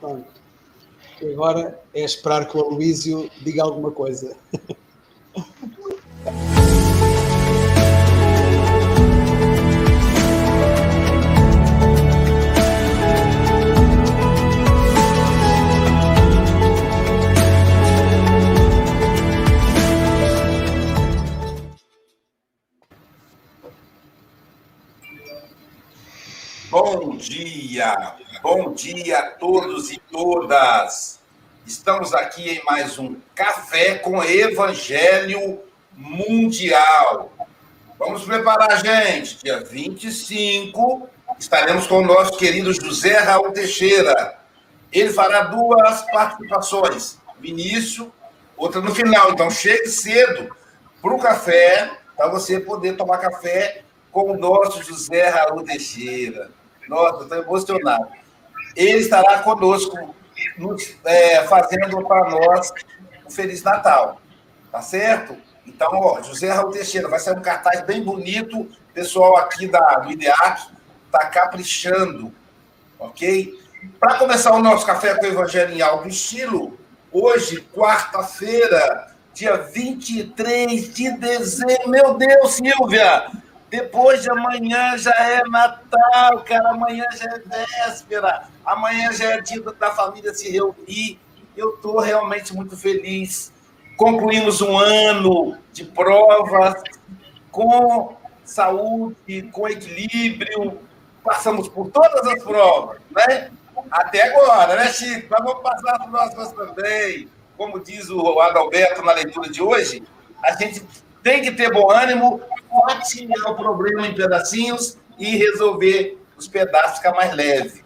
Pronto. Agora é esperar que o Aloísio diga alguma coisa. bom dia a todos e todas. Estamos aqui em mais um Café com Evangelho Mundial. Vamos preparar, gente. Dia 25, estaremos com o nosso querido José Raul Teixeira. Ele fará duas participações, no início, outra no final. Então, chegue cedo para o café, para você poder tomar café com o nosso José Raul Teixeira. Nossa, estou emocionado. Ele estará conosco, nos, é, fazendo para nós um Feliz Natal. Tá certo? Então, ó, José Raul Teixeira, vai ser um cartaz bem bonito. O pessoal aqui da, do IDEAC está caprichando, ok? Para começar o nosso café com o Evangelho em alto estilo, hoje, quarta-feira, dia 23 de dezembro. Meu Deus, Silvia! Depois de amanhã já é Natal, cara. Amanhã já é véspera. Amanhã já é dia da família se reunir. Eu estou realmente muito feliz. Concluímos um ano de provas com saúde, com equilíbrio. Passamos por todas as provas, né? Até agora, né, Chico? Mas vamos passar as próximas também. Como diz o Adalberto na leitura de hoje, a gente tem que ter bom ânimo, fatiar o problema em pedacinhos e resolver os pedaços ficar mais leve.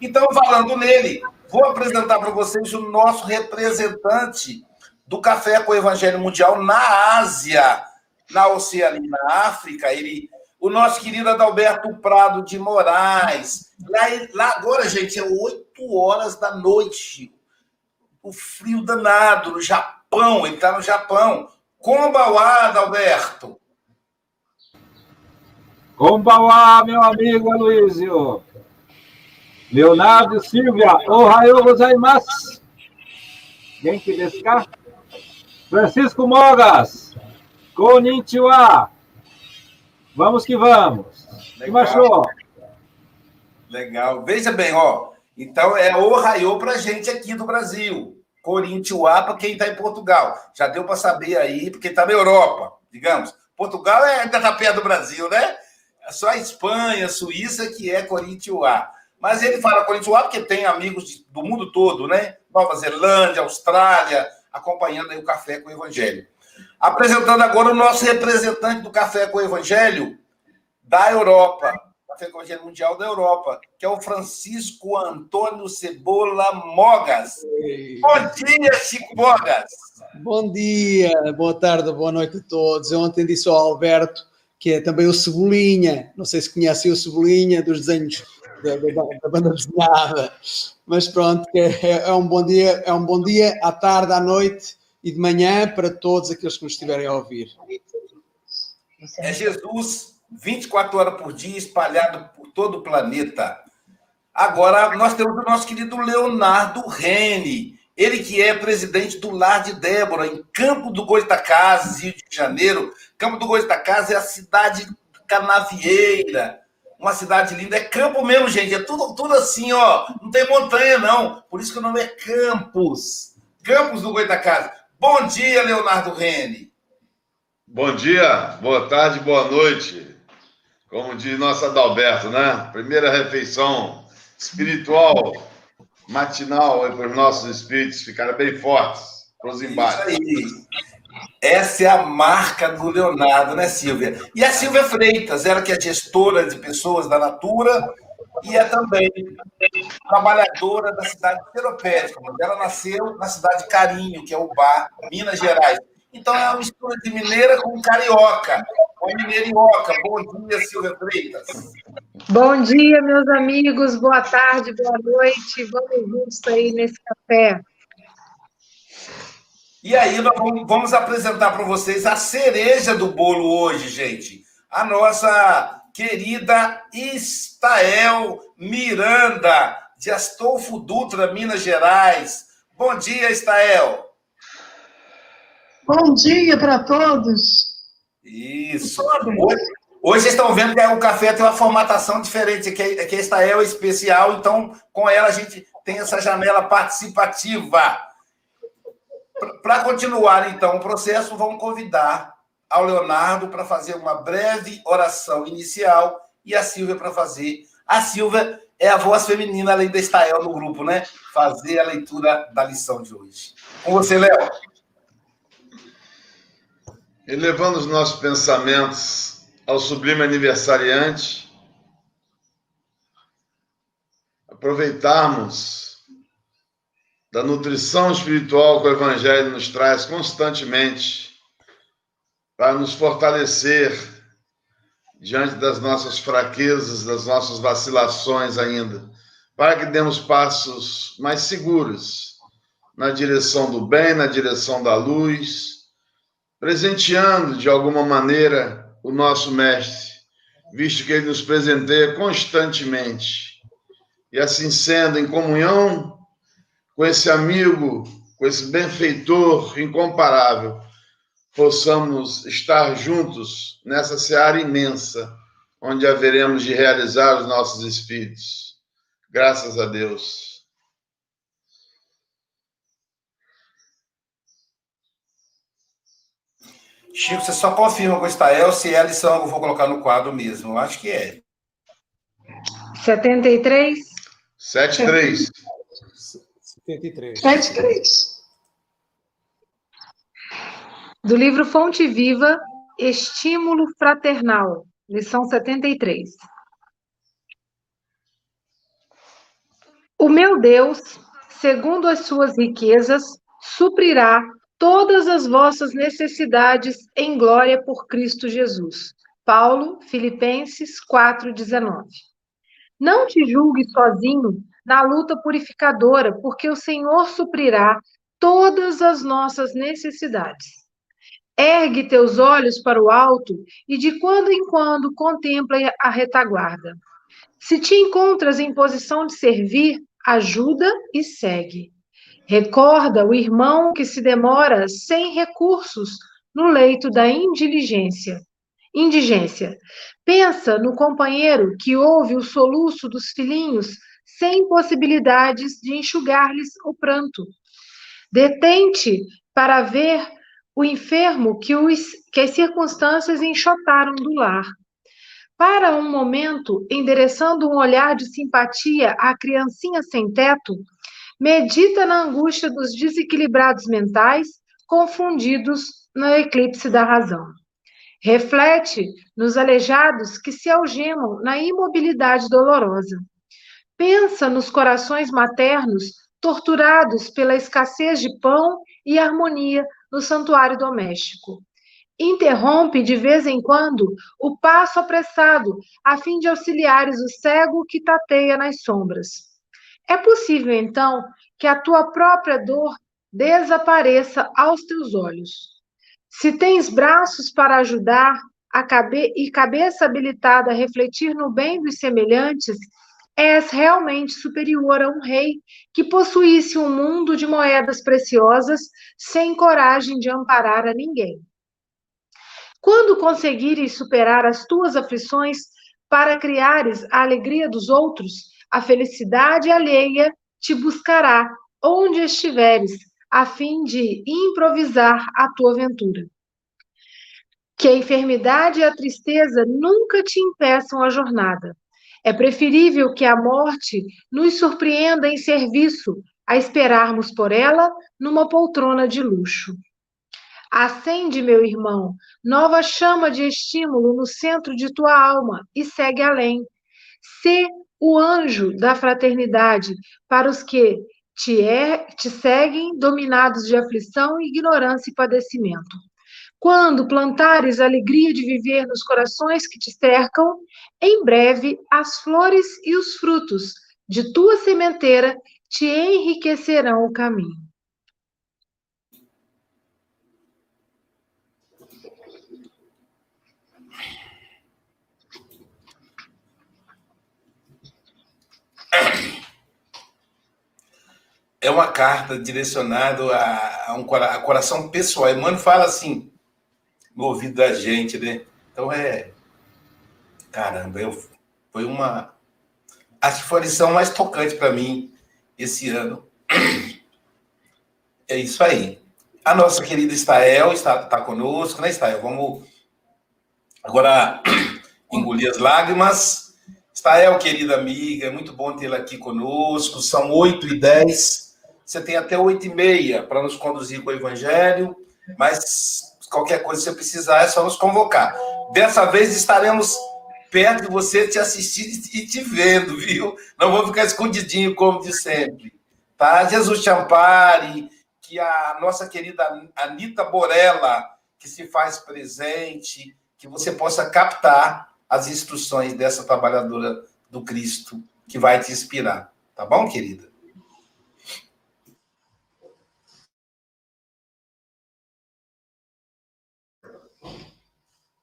Então, falando nele, vou apresentar para vocês o nosso representante do Café com o Evangelho Mundial na Ásia, na Oceania, na África. Ele, o nosso querido Adalberto Prado de Moraes. Lá, lá agora, gente, é 8 horas da noite. O frio danado no Japão, ele está no Japão. Kombauá, Adalberto. Kombauá, meu amigo Aloysio. Leonardo Silvia, ohayou gozaimasu. Genki desu ka? Francisco Mogas, konnichiwa. Vamos que vamos. Legal. Que? Legal. Veja bem, ó. Então é ohayou para gente aqui do Brasil. Corinthians para quem está em Portugal. Já deu para saber aí, porque está na Europa, digamos. Portugal é, ainda está perto do Brasil, né? É só a Espanha, a Suíça que é Corinthians Mas ele fala Corinthians porque tem amigos de, do mundo todo, né? Nova Zelândia, Austrália, acompanhando aí o Café com o Evangelho. Apresentando agora o nosso representante do Café com o Evangelho da Europa, Café com o Evangelho Mundial da Europa, que é o Francisco Antônio Cebola Mogas. Bom dia, Chico Mogas! Bom dia, boa tarde, boa noite a todos. Eu ontem disse ao Alberto, que é também o Cebolinha, não sei se conhecem o Cebolinha dos desenhos da, da, da banda desenhada, mas pronto, é, é, um bom dia, é um bom dia à tarde, à noite e de manhã para todos aqueles que nos estiverem a ouvir. É Jesus 24 horas por dia, espalhado por todo o planeta. Agora, nós temos o nosso querido Leonardo Rene, ele que é presidente do Lar de Débora, em Campo do Goitacazes, Rio de Janeiro. Campo do Goitacazes é a cidade canavieira, uma cidade linda. É campo mesmo, gente, é tudo, tudo assim, ó. Não tem montanha, não. Por isso que o nome é Campos. Campos do Goitacazes. Bom dia, Leonardo Rene. Bom dia, boa tarde, boa noite. Como diz nosso Adalberto, né? Primeira refeição espiritual matinal para os nossos espíritos ficarem bem fortes para os embates. Isso aí. Essa é a marca do Leonardo, né, Silvia? E a Silvia Freitas, ela que é gestora de pessoas da Natura e é também trabalhadora da cidade de Seropédica. Ela nasceu na cidade de Carinho, que é o bar, Minas Gerais. Então é uma mistura de mineira com carioca. Com mineirioca. Bom dia, Silvia Freitas. Bom dia, meus amigos. Boa tarde, boa noite. Vamos juntos aí nesse café. E aí, nós vamos apresentar para vocês a cereja do bolo hoje, gente. A nossa querida Estael Miranda, de Astolfo Dutra, Minas Gerais. Bom dia, Estael. Bom dia para todos. Isso. Hoje, hoje vocês estão vendo que o café tem uma formatação diferente, que, que esta é o especial, então com ela a gente tem essa janela participativa. Para continuar, então, o processo, vamos convidar ao Leonardo para fazer uma breve oração inicial e a Silvia para fazer. A Silvia é a voz feminina, além da Estael no grupo, né? Fazer a leitura da lição de hoje. Com você, Léo. Elevando os nossos pensamentos ao sublime aniversariante, aproveitarmos da nutrição espiritual que o Evangelho nos traz constantemente para nos fortalecer diante das nossas fraquezas, das nossas vacilações ainda, para que demos passos mais seguros na direção do bem, na direção da luz presenteando de alguma maneira o nosso Mestre, visto que ele nos presenteia constantemente. E assim sendo, em comunhão com esse amigo, com esse benfeitor incomparável, possamos estar juntos nessa seara imensa, onde haveremos de realizar os nossos espíritos. Graças a Deus. Chico, você só confirma com o Estael se é a lição que eu vou colocar no quadro mesmo. Eu acho que é. 73? 73. 73. 73. Do livro Fonte Viva, Estímulo Fraternal, lição 73. O meu Deus, segundo as suas riquezas, suprirá todas as vossas necessidades em glória por Cristo Jesus. Paulo, Filipenses 4:19. Não te julgue sozinho na luta purificadora, porque o Senhor suprirá todas as nossas necessidades. Ergue teus olhos para o alto e de quando em quando contempla a retaguarda. Se te encontras em posição de servir, ajuda e segue. Recorda o irmão que se demora sem recursos no leito da indiligência. Indigência. Pensa no companheiro que ouve o soluço dos filhinhos sem possibilidades de enxugar-lhes o pranto. Detente para ver o enfermo que, os, que as circunstâncias enxotaram do lar. Para um momento, endereçando um olhar de simpatia à criancinha sem teto, medita na angústia dos desequilibrados mentais, confundidos no eclipse da razão. Reflete nos aleijados que se algemam na imobilidade dolorosa. Pensa nos corações maternos torturados pela escassez de pão e harmonia no santuário doméstico. Interrompe de vez em quando o passo apressado, a fim de auxiliares o cego que tateia nas sombras. É possível, então, que a tua própria dor desapareça aos teus olhos. Se tens braços para ajudar cabe e cabeça habilitada a refletir no bem dos semelhantes, és realmente superior a um rei que possuísse um mundo de moedas preciosas sem coragem de amparar a ninguém. Quando conseguires superar as tuas aflições para criares a alegria dos outros, a felicidade alheia te buscará onde estiveres, a fim de improvisar a tua aventura. Que a enfermidade e a tristeza nunca te impeçam a jornada. É preferível que a morte nos surpreenda em serviço, a esperarmos por ela numa poltrona de luxo. Acende, meu irmão, nova chama de estímulo no centro de tua alma e segue além. Sê o anjo da fraternidade para os que te, é, te seguem dominados de aflição, ignorância e padecimento. Quando plantares a alegria de viver nos corações que te cercam, em breve as flores e os frutos de tua sementeira te enriquecerão o caminho. é uma carta direcionada a, a um a coração pessoal. Emmanuel fala assim no ouvido da gente, né? Então é. Caramba, eu, foi uma. Acho que foi a lição mais tocante para mim esse ano. É isso aí. A nossa querida Estael está, está conosco, né, Estael? Vamos agora engolir as lágrimas. Estael, querida amiga, é muito bom tê-la aqui conosco. São 8 e 10 Você tem até 8 e meia para nos conduzir com o Evangelho, mas qualquer coisa que você precisar é só nos convocar. Dessa vez estaremos perto de você, te assistindo e te vendo, viu? Não vou ficar escondidinho como de sempre. Tá? Jesus te ampare, que a nossa querida Anitta Borella, que se faz presente, que você possa captar as instruções dessa trabalhadora do Cristo que vai te inspirar. Tá bom, querida?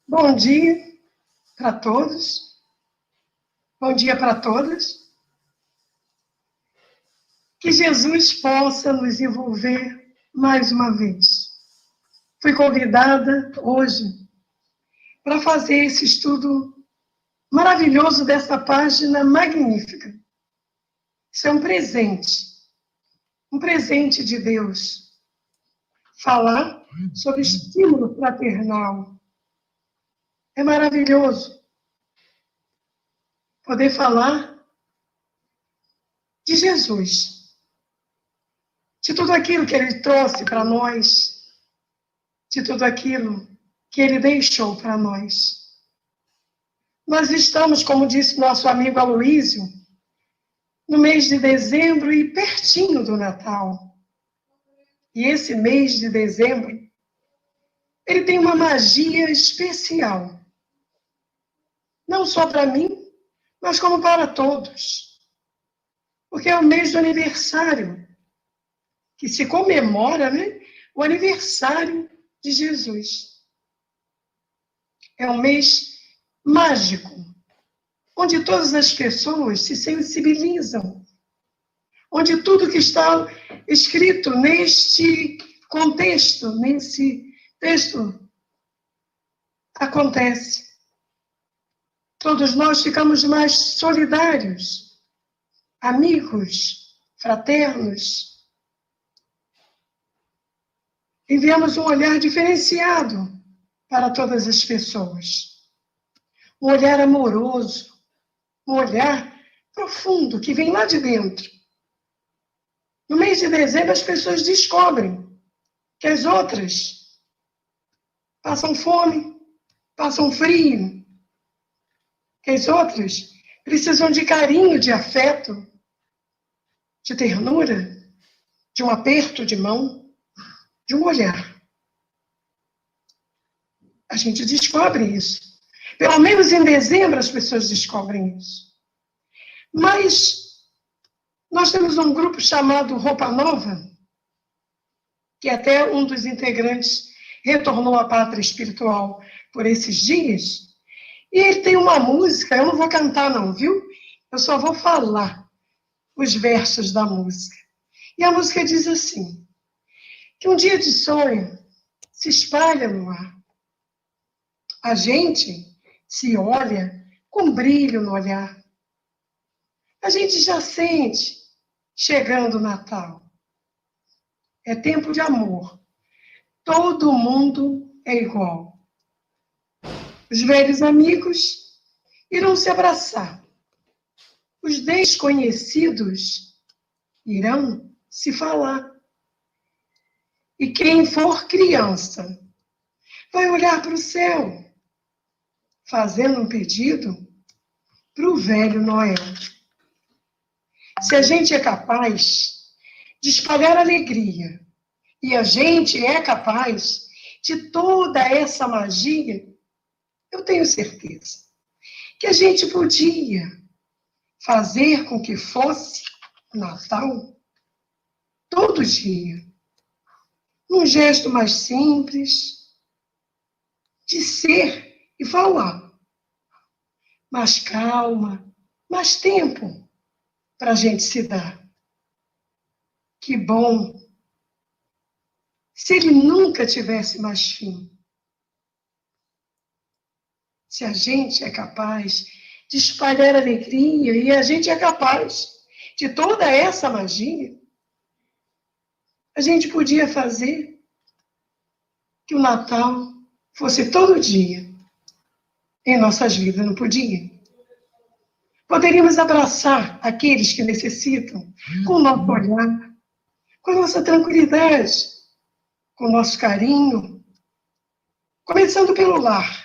Bom dia para todos. Bom dia para todas. Que Jesus possa nos envolver mais uma vez. Fui convidada hoje para fazer esse estudo maravilhoso dessa página magnífica. Isso é um presente, um presente de Deus. Falar sobre estímulo fraternal. É maravilhoso poder falar de Jesus de tudo aquilo que ele trouxe para nós, de tudo aquilo que ele deixou para nós. Nós estamos, como disse nosso amigo Aloísio, no mês de dezembro e pertinho do Natal. E esse mês de dezembro, ele tem uma magia especial. Não só para mim, mas como para todos. Porque é o mês do aniversário que se comemora né, o aniversário de Jesus. É um mês mágico, onde todas as pessoas se sensibilizam, onde tudo que está escrito neste contexto, nesse texto, acontece. Todos nós ficamos mais solidários, amigos, fraternos, enviamos um olhar diferenciado para todas as pessoas. Um olhar amoroso, um olhar profundo que vem lá de dentro. No mês de dezembro, as pessoas descobrem que as outras passam fome, passam frio, as outras precisam de carinho, de afeto, de ternura, de um aperto de mão de um olhar. A gente descobre isso. Pelo menos em dezembro as pessoas descobrem isso. Mas nós temos um grupo chamado Roupa Nova, que até um dos integrantes retornou à pátria espiritual por esses dias. E ele tem uma música, eu não vou cantar não, viu? Eu só vou falar os versos da música. E a música diz assim: que um dia de sonho se espalha no ar. A gente se olha com brilho no olhar. A gente já sente chegando o Natal. É tempo de amor. Todo mundo é igual. Os velhos amigos irão se abraçar. Os desconhecidos irão se falar. E quem for criança vai olhar para o céu, fazendo um pedido para o velho Noel. Se a gente é capaz de espalhar alegria, e a gente é capaz de toda essa magia, eu tenho certeza que a gente podia fazer com que fosse Natal todo dia um gesto mais simples de ser e falar. Mais calma, mais tempo para a gente se dar. Que bom se ele nunca tivesse mais fim. Se a gente é capaz de espalhar alegria e a gente é capaz de toda essa magia, a gente podia fazer que o Natal fosse todo dia em nossas vidas, não podia? Poderíamos abraçar aqueles que necessitam com o nosso olhar, com a nossa tranquilidade, com o nosso carinho, começando pelo lar,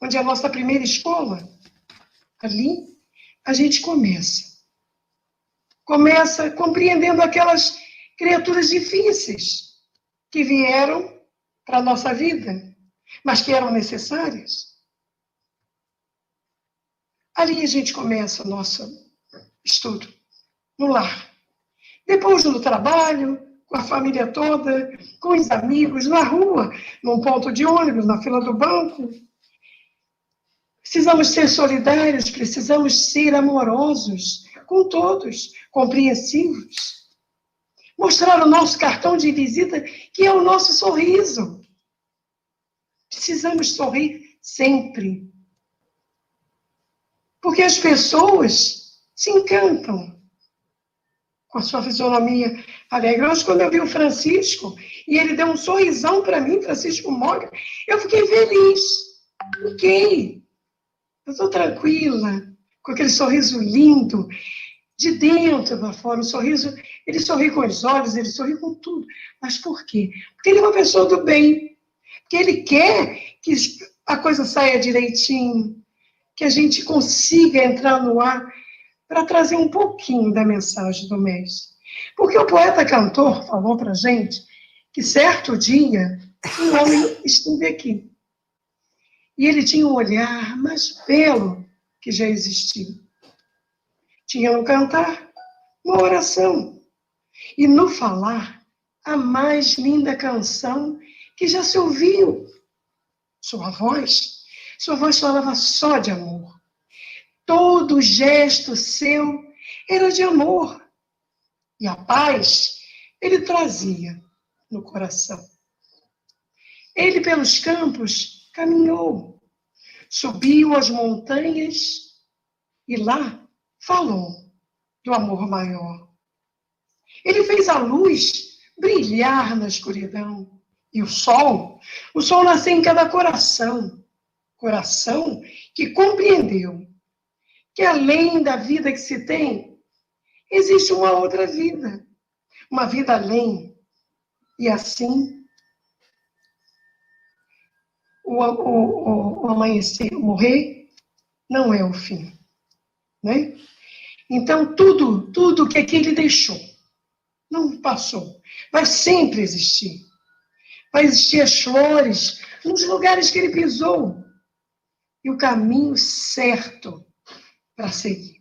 onde é a nossa primeira escola. Ali a gente começa. Começa compreendendo aquelas criaturas difíceis que vieram para a nossa vida, mas que eram necessárias. Ali a gente começa o nosso estudo, no lar. Depois no trabalho, com a família toda, com os amigos, na rua, num ponto de ônibus, na fila do banco. Precisamos ser solidários, precisamos ser amorosos com todos, compreensivos. Mostrar o nosso cartão de visita, que é o nosso sorriso. Precisamos sorrir sempre. Porque as pessoas se encantam com a sua fisionomia alegre. Hoje, quando eu vi o Francisco, e ele deu um sorrisão para mim, Francisco Moga, eu fiquei feliz. Fiquei. Eu estou tranquila, com aquele sorriso lindo, de dentro para fora. O sorriso, ele sorri com os olhos, ele sorri com tudo. Mas por quê? Porque ele é uma pessoa do bem. Porque ele quer que a coisa saia direitinho, que a gente consiga entrar no ar para trazer um pouquinho da mensagem do mês. Porque o poeta cantor falou para gente que certo dia um homem esteve aqui. E ele tinha um olhar mais belo que já existiu. Tinha no cantar uma oração. E no falar, a mais linda canção que já se ouviu. Sua voz, sua voz falava só de amor. Todo gesto seu era de amor. E a paz ele trazia no coração. Ele pelos campos caminhou, subiu as montanhas e lá falou do amor maior. Ele fez a luz brilhar na escuridão. E o sol, o sol nasceu em cada coração. Coração que compreendeu que além da vida que se tem, existe uma outra vida, uma vida além. E assim, o, o, o amanhecer, morrer, não é o fim. Né? Então, tudo, tudo que aquele deixou, não passou, vai sempre existir. Vai existir as flores nos lugares que ele pisou. E o caminho certo para seguir.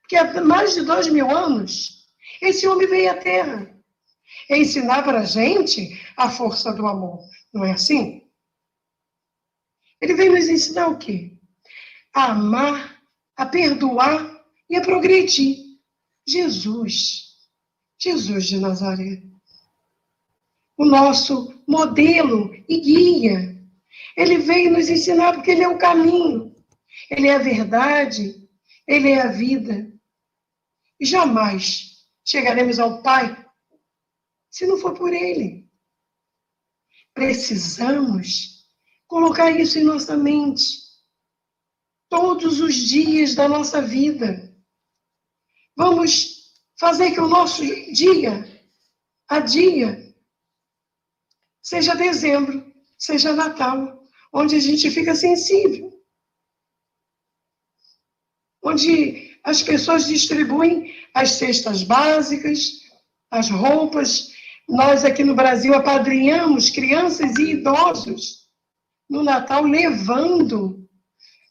Porque há mais de dois mil anos, esse homem veio à Terra ensinar para a gente a força do amor. Não é assim? Ele veio nos ensinar o quê? A amar, a perdoar e a progredir. Jesus. Jesus de Nazaré. O nosso modelo e guia. Ele veio nos ensinar porque ele é o caminho. Ele é a verdade, ele é a vida. E jamais chegaremos ao Pai se não for por ele. Precisamos colocar isso em nossa mente todos os dias da nossa vida. Vamos fazer que o nosso dia a dia seja dezembro, seja Natal, onde a gente fica sensível onde as pessoas distribuem as cestas básicas, as roupas. Nós aqui no Brasil apadrinhamos crianças e idosos no Natal, levando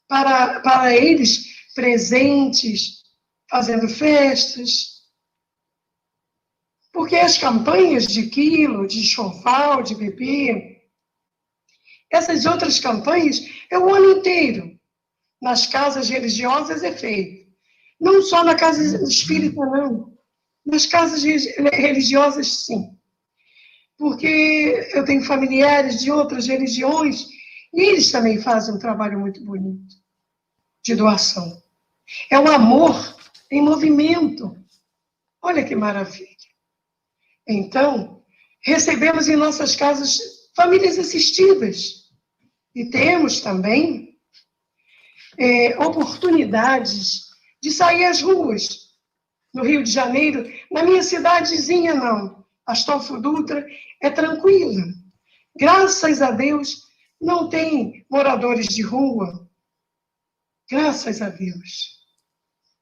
para, para eles presentes, fazendo festas. Porque as campanhas de quilo, de choval, de bebê, essas outras campanhas é o ano inteiro nas casas religiosas é feito. Não só na casa espírita, não. Nas casas religiosas, sim. Porque eu tenho familiares de outras religiões e eles também fazem um trabalho muito bonito de doação. É o amor em movimento. Olha que maravilha. Então, recebemos em nossas casas famílias assistidas. E temos também é, oportunidades de sair às ruas. No Rio de Janeiro, na minha cidadezinha, não. Astolfo Dutra é tranquila. Graças a Deus, não tem moradores de rua. Graças a Deus.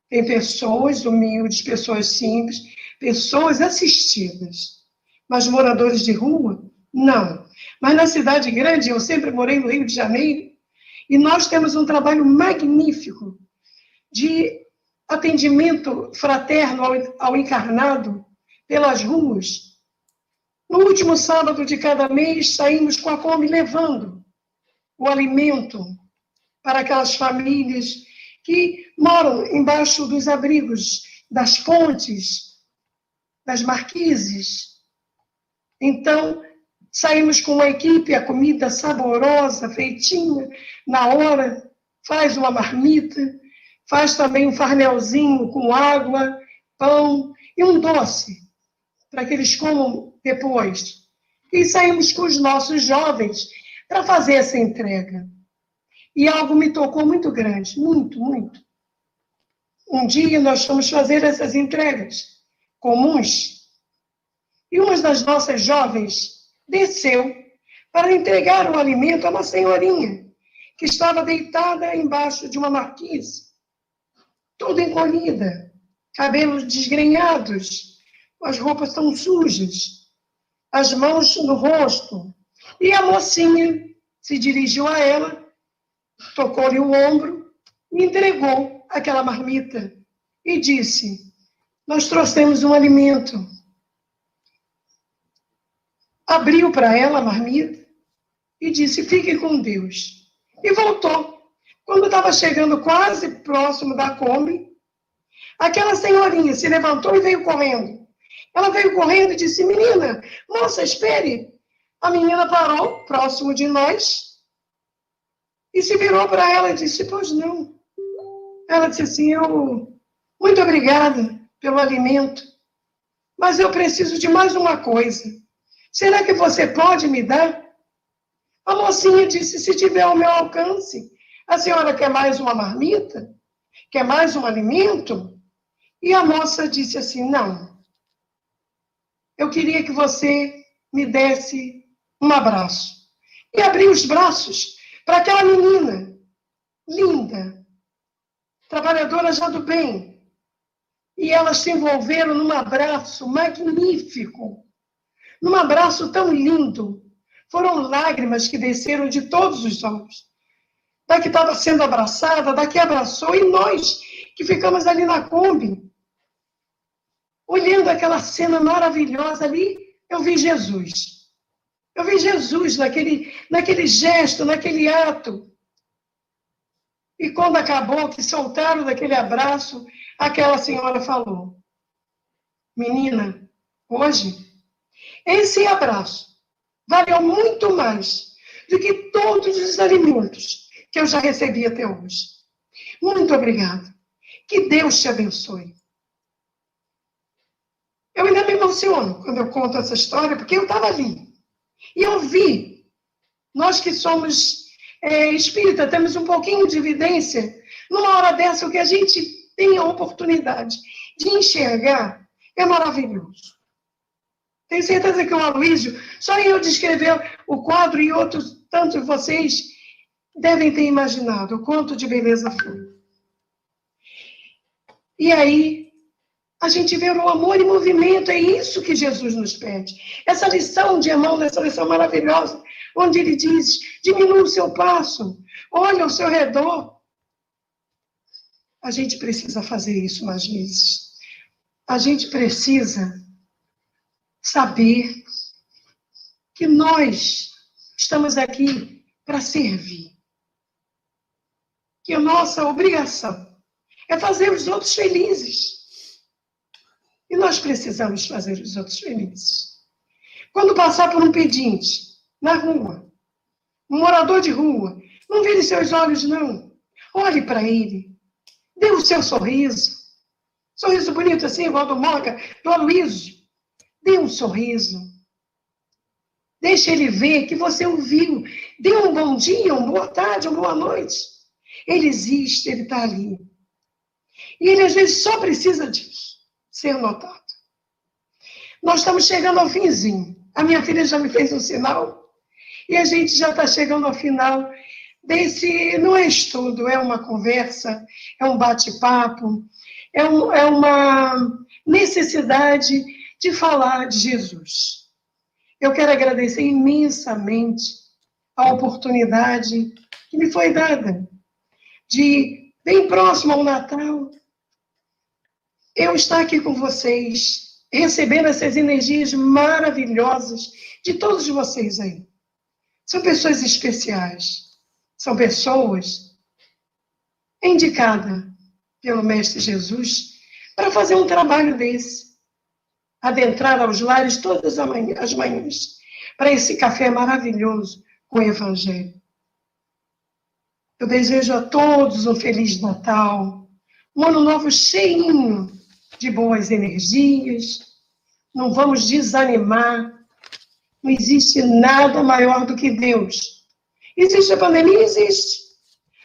Tem pessoas humildes, pessoas simples, pessoas assistidas. Mas moradores de rua, não. Mas na cidade grande, eu sempre morei no Rio de Janeiro, e nós temos um trabalho magnífico de atendimento fraterno ao, ao encarnado pelas ruas. No último sábado de cada mês, saímos com a Kombi levando o alimento para aquelas famílias que moram embaixo dos abrigos, das pontes, das marquises. Então, saímos com uma equipe, a comida saborosa, feitinha, na hora, faz uma marmita, faz também um farnelzinho com água, pão e um doce, para que eles comam depois. E saímos com os nossos jovens para fazer essa entrega. E algo me tocou muito grande, muito, muito. Um dia nós fomos fazer essas entregas comuns e uma das nossas jovens desceu para entregar o alimento a uma senhorinha que estava deitada embaixo de uma marquise, toda encolhida, cabelos desgrenhados, as roupas tão sujas, as mãos no rosto, e a mocinha se dirigiu a ela, tocou-lhe o ombro, entregou aquela marmita e disse: Nós trouxemos um alimento. Abriu para ela a marmita e disse: Fique com Deus. E voltou. Quando estava chegando quase próximo da Kombi, aquela senhorinha se levantou e veio correndo. Ela veio correndo e disse: Menina, moça, espere. A menina parou próximo de nós e se virou para ela e disse: Pois não. Ela disse assim: Eu, muito obrigada pelo alimento, mas eu preciso de mais uma coisa. Será que você pode me dar? A mocinha disse: Se tiver ao meu alcance. A senhora quer mais uma marmita? Quer mais um alimento? E a moça disse assim: Não. Eu queria que você me desse um abraço. E abri os braços para aquela menina, linda, trabalhadora já do bem. E elas se envolveram num abraço magnífico, num abraço tão lindo. Foram lágrimas que desceram de todos os olhos. Da que estava sendo abraçada, da que abraçou, e nós que ficamos ali na Kombi, olhando aquela cena maravilhosa ali, eu vi Jesus. Eu vi Jesus naquele, naquele gesto, naquele ato. E quando acabou, que soltaram daquele abraço, aquela senhora falou: Menina, hoje, esse abraço valeu muito mais do que todos os alimentos que eu já recebi até hoje. Muito obrigada. Que Deus te abençoe. Eu ainda me emociono quando eu conto essa história, porque eu estava ali. E eu vi, nós que somos é, espírita, temos um pouquinho de evidência, numa hora dessa, o que a gente tem a oportunidade de enxergar é maravilhoso. Tenho certeza que o Aloysio, só eu descrever o quadro e outros tantos de vocês devem ter imaginado o quanto de beleza foi. E aí, a gente vê o amor em movimento, é isso que Jesus nos pede. Essa lição de irmão, essa lição maravilhosa, onde ele diz: diminua o seu passo, olha ao seu redor. A gente precisa fazer isso mais vezes. A gente precisa saber que nós estamos aqui para servir. Que a nossa obrigação é fazer os outros felizes. E nós precisamos fazer os outros felizes. Quando passar por um pedinte, na rua, um morador de rua, não vire seus olhos, não. Olhe para ele. Dê o seu sorriso. Sorriso bonito assim, igual do Moca, do Aloysio. Dê um sorriso. Deixe ele ver que você ouviu. Dê um bom dia, uma boa tarde, uma boa noite. Ele existe, ele está ali. E ele, às vezes, só precisa disso, ser notado. Nós estamos chegando ao finzinho. A minha filha já me fez um sinal. E a gente já está chegando ao final desse. Não é estudo, é uma conversa, é um bate-papo, é, um, é uma necessidade de falar de Jesus. Eu quero agradecer imensamente a oportunidade que me foi dada de, bem próximo ao Natal, eu estar aqui com vocês, recebendo essas energias maravilhosas de todos vocês aí. São pessoas especiais, são pessoas indicadas pelo Mestre Jesus para fazer um trabalho desse, adentrar aos lares todas as manhãs, para esse café maravilhoso com o Evangelho. Eu desejo a todos um Feliz Natal, um ano novo cheinho de boas energias. Não vamos desanimar. Não existe nada maior do que Deus. Existe a pandemia? Existe.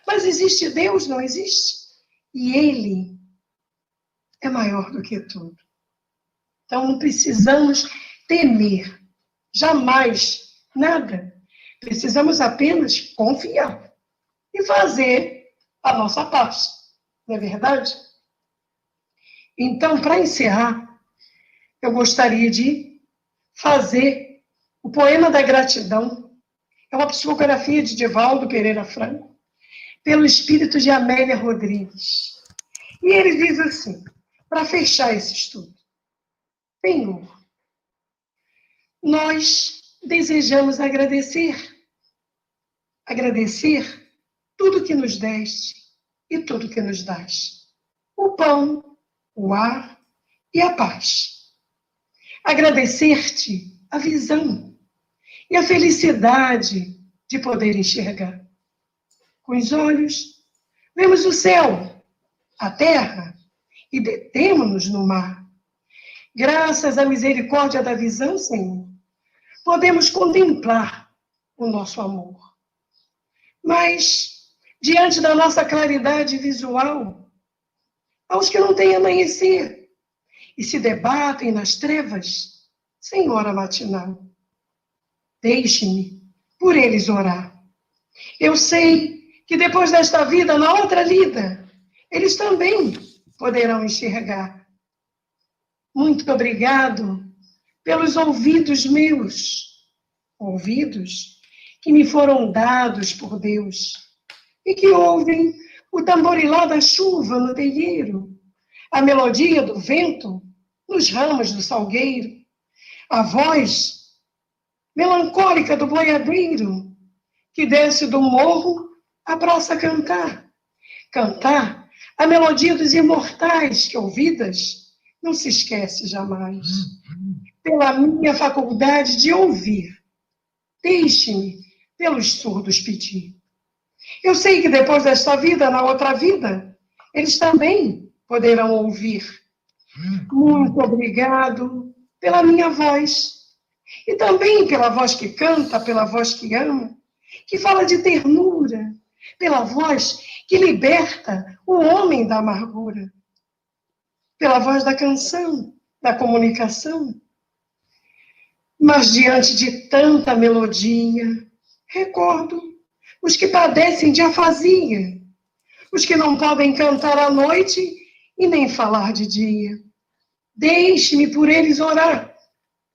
Mas existe Deus? Não existe. E Ele é maior do que tudo. Então não precisamos temer. Jamais. Nada. Precisamos apenas confiar e fazer a nossa parte. Não é verdade? Então, para encerrar, eu gostaria de fazer o poema da gratidão. É uma psicografia de Divaldo Pereira Franco, pelo espírito de Amélia Rodrigues. E ele diz assim, para fechar esse estudo: Senhor, nós desejamos agradecer, agradecer tudo que nos deste e tudo que nos dás. O pão, o ar e a paz. Agradecer-te a visão e a felicidade de poder enxergar. Com os olhos, vemos o céu, a terra e detemos-nos no mar. Graças à misericórdia da visão, Senhor, podemos contemplar o nosso amor. Mas, diante da nossa claridade visual, aos que não têm amanhecer e se debatem nas trevas sem hora matinal. Deixe-me por eles orar. Eu sei que depois desta vida, na outra lida, eles também poderão enxergar. Muito obrigado pelos ouvidos meus, ouvidos que me foram dados por Deus e que ouvem o tamborilá da chuva no terreiro, a melodia do vento nos ramos do salgueiro, a voz melancólica do boiadeiro que desce do morro à praça cantar. Cantar a melodia dos imortais que, ouvidas, não se esquece jamais. Pela minha faculdade de ouvir, deixe-me pelos surdos pedir. Eu sei que depois desta vida, na outra vida, eles também poderão ouvir. Muito obrigado pela minha voz. E também pela voz que canta, pela voz que ama, que fala de ternura, pela voz que liberta o homem da amargura, pela voz da canção, da comunicação. Mas diante de tanta melodia, recordo os que padecem de afasia, os que não podem cantar à noite e nem falar de dia. Deixe-me por eles orar.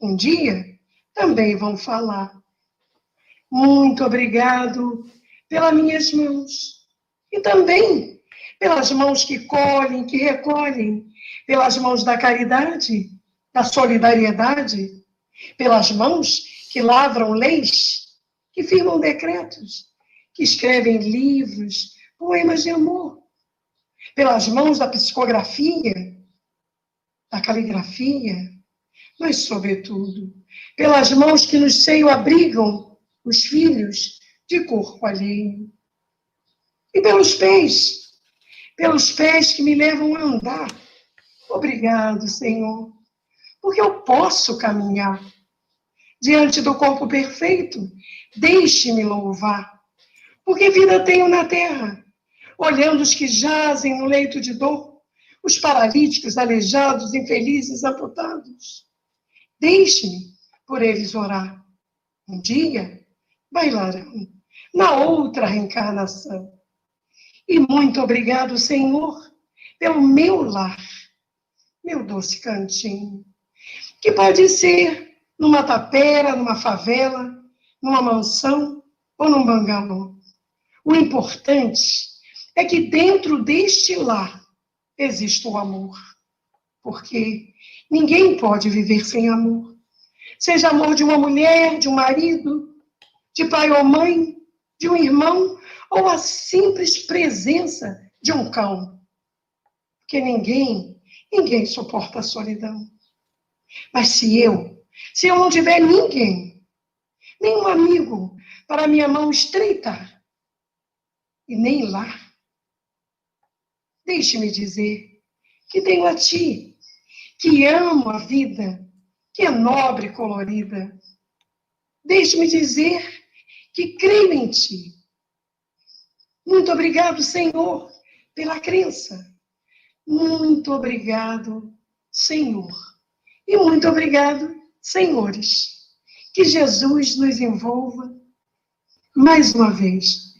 Um dia também vão falar. Muito obrigado pelas minhas mãos e também pelas mãos que colhem, que recolhem, pelas mãos da caridade, da solidariedade, pelas mãos que lavram leis, que firmam decretos, que escrevem livros, poemas de amor, pelas mãos da psicografia, da caligrafia, mas, sobretudo, pelas mãos que no seio abrigam os filhos de corpo alheio. E pelos pés, pelos pés que me levam a andar. Obrigado, Senhor, porque eu posso caminhar diante do corpo perfeito. Deixe-me louvar, porque vida tenho na terra, olhando os que jazem no leito de dor, os paralíticos, aleijados, infelizes, amputados. Deixe-me por eles orar. Um dia bailarão na outra reencarnação. E muito obrigado, Senhor, pelo meu lar, meu doce cantinho, que pode ser numa tapera, numa favela, numa mansão ou num bangalô. O importante é que dentro deste lar existe o amor, porque ninguém pode viver sem amor. Seja amor de uma mulher, de um marido, de pai ou mãe, de um irmão, ou a simples presença de um cão. Porque ninguém, ninguém suporta a solidão. Mas se eu, se eu não tiver ninguém, nenhum amigo para minha mão estreitar, e nem lá, deixe-me dizer que tenho a ti, que amo a vida, que é nobre e colorida. Deixe-me dizer que creio em ti. Muito obrigado, Senhor, pela crença. Muito obrigado, Senhor. E muito obrigado, senhores. Que Jesus nos envolva mais uma vez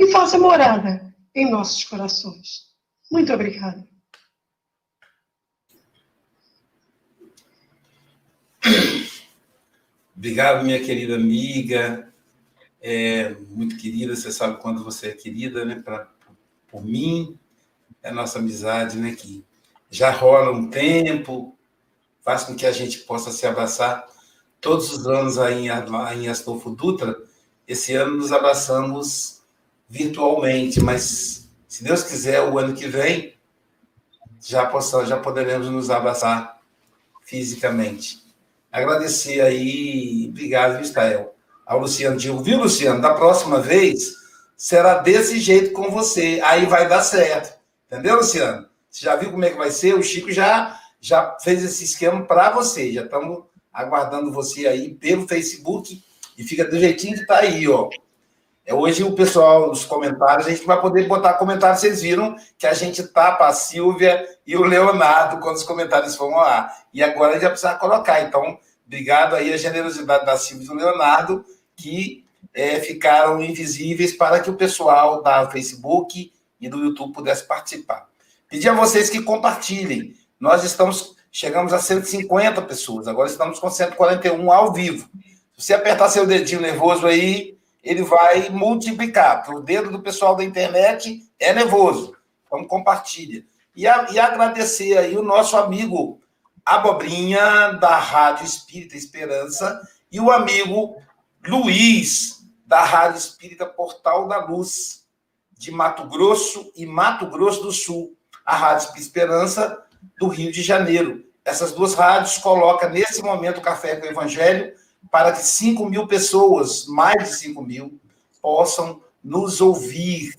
e faça morada em nossos corações. Muito obrigada. Obrigado, minha querida amiga, é, muito querida, você sabe quanto você é querida, né? Pra, por mim, é a nossa amizade, né? Que já rola um tempo, faz com que a gente possa se abraçar todos os anos aí em Astolfo Dutra. Esse ano nos abraçamos virtualmente, mas se Deus quiser, o ano que vem já, possa, já poderemos nos abraçar fisicamente. Agradecer aí, obrigado, Israel ao Luciano digo, viu, Luciano? Da próxima vez será desse jeito com você. Aí vai dar certo. Entendeu, Luciano? Você já viu como é que vai ser? O Chico já, já fez esse esquema para você. Já estamos aguardando você aí pelo Facebook. E fica do jeitinho que está aí, ó. É, hoje o pessoal, os comentários, a gente vai poder botar comentários. Vocês viram que a gente tapa a Silvia e o Leonardo quando os comentários foram lá. E agora a gente vai precisar colocar. Então, obrigado aí a generosidade da Silvia e do Leonardo que é, ficaram invisíveis para que o pessoal da Facebook e do YouTube pudesse participar. Pedir a vocês que compartilhem. Nós estamos chegamos a 150 pessoas, agora estamos com 141 ao vivo. Se você apertar seu dedinho nervoso aí, ele vai multiplicar. O dedo do pessoal da internet é nervoso. Então, compartilha. E, a, e agradecer aí o nosso amigo Abobrinha, da Rádio Espírita Esperança, e o amigo Luiz, da Rádio Espírita Portal da Luz, de Mato Grosso e Mato Grosso do Sul, a Rádio Espírita Esperança do Rio de Janeiro. Essas duas rádios colocam nesse momento o Café com o Evangelho para que 5 mil pessoas, mais de 5 mil, possam nos ouvir.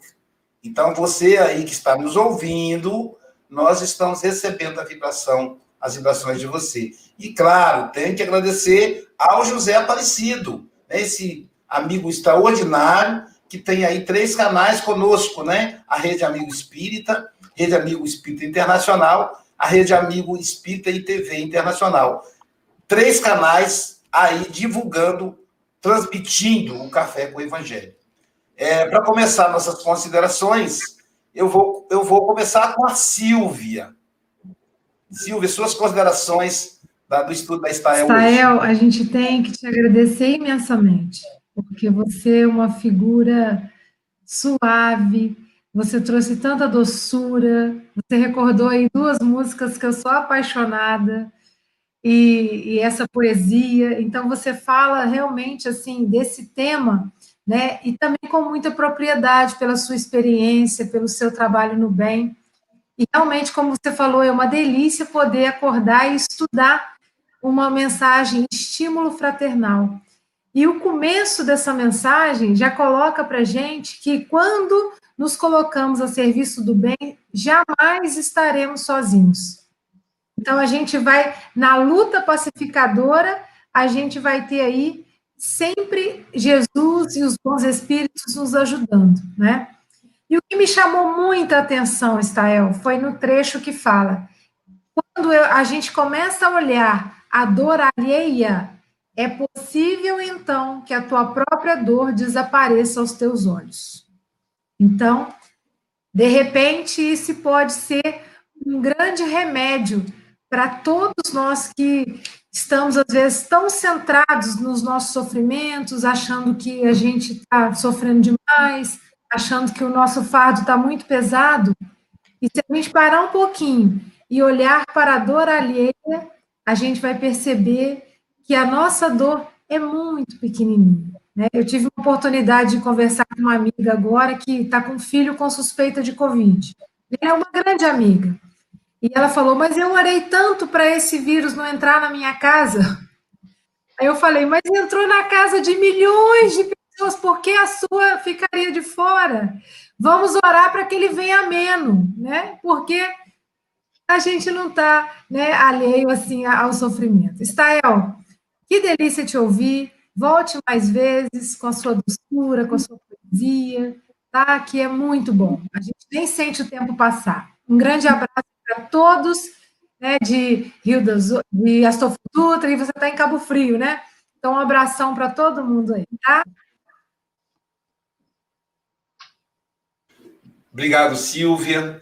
Então, você aí que está nos ouvindo, nós estamos recebendo a vibração, as vibrações de você. E, claro, tem que agradecer ao José Aparecido, esse amigo extraordinário, que tem aí três canais conosco, né? A Rede Amigo Espírita, Rede Amigo Espírita Internacional, a Rede Amigo Espírita e TV Internacional. Três canais aí divulgando, transmitindo o Café com o Evangelho. É, Para começar nossas considerações, eu vou, eu vou começar com a Silvia. Silvia, suas considerações da, do estudo da Estael. Estael, a gente tem que te agradecer imensamente, porque você é uma figura suave, você trouxe tanta doçura, você recordou aí duas músicas que eu sou apaixonada, e, e essa poesia, então você fala realmente assim desse tema, né? E também com muita propriedade pela sua experiência, pelo seu trabalho no bem. E realmente, como você falou, é uma delícia poder acordar e estudar uma mensagem estímulo fraternal. E o começo dessa mensagem já coloca para gente que quando nos colocamos a serviço do bem, jamais estaremos sozinhos. Então a gente vai na luta pacificadora, a gente vai ter aí sempre Jesus e os bons espíritos nos ajudando, né? E o que me chamou muita atenção, Estael, foi no trecho que fala: quando a gente começa a olhar a dor alheia, é possível então que a tua própria dor desapareça aos teus olhos. Então, de repente, isso pode ser um grande remédio para todos nós que estamos, às vezes, tão centrados nos nossos sofrimentos, achando que a gente está sofrendo demais, achando que o nosso fardo está muito pesado. E se a gente parar um pouquinho e olhar para a dor alheia, a gente vai perceber que a nossa dor é muito pequenininha. Né? Eu tive uma oportunidade de conversar com uma amiga agora que está com um filho com suspeita de Covid. Ela é uma grande amiga. E ela falou: Mas eu orei tanto para esse vírus não entrar na minha casa. Aí eu falei: Mas entrou na casa de milhões de pessoas, por que a sua ficaria de fora? Vamos orar para que ele venha ameno, né? Porque a gente não está né, alheio assim ao sofrimento. Estael, que delícia te ouvir. Volte mais vezes com a sua doçura, com a sua poesia, tá? Que é muito bom. A gente nem sente o tempo passar. Um grande abraço para todos, né, de Rio das, de Astolfo Dutra, e você está em Cabo Frio, né? Então, um abração para todo mundo aí, tá? Obrigado, Silvia.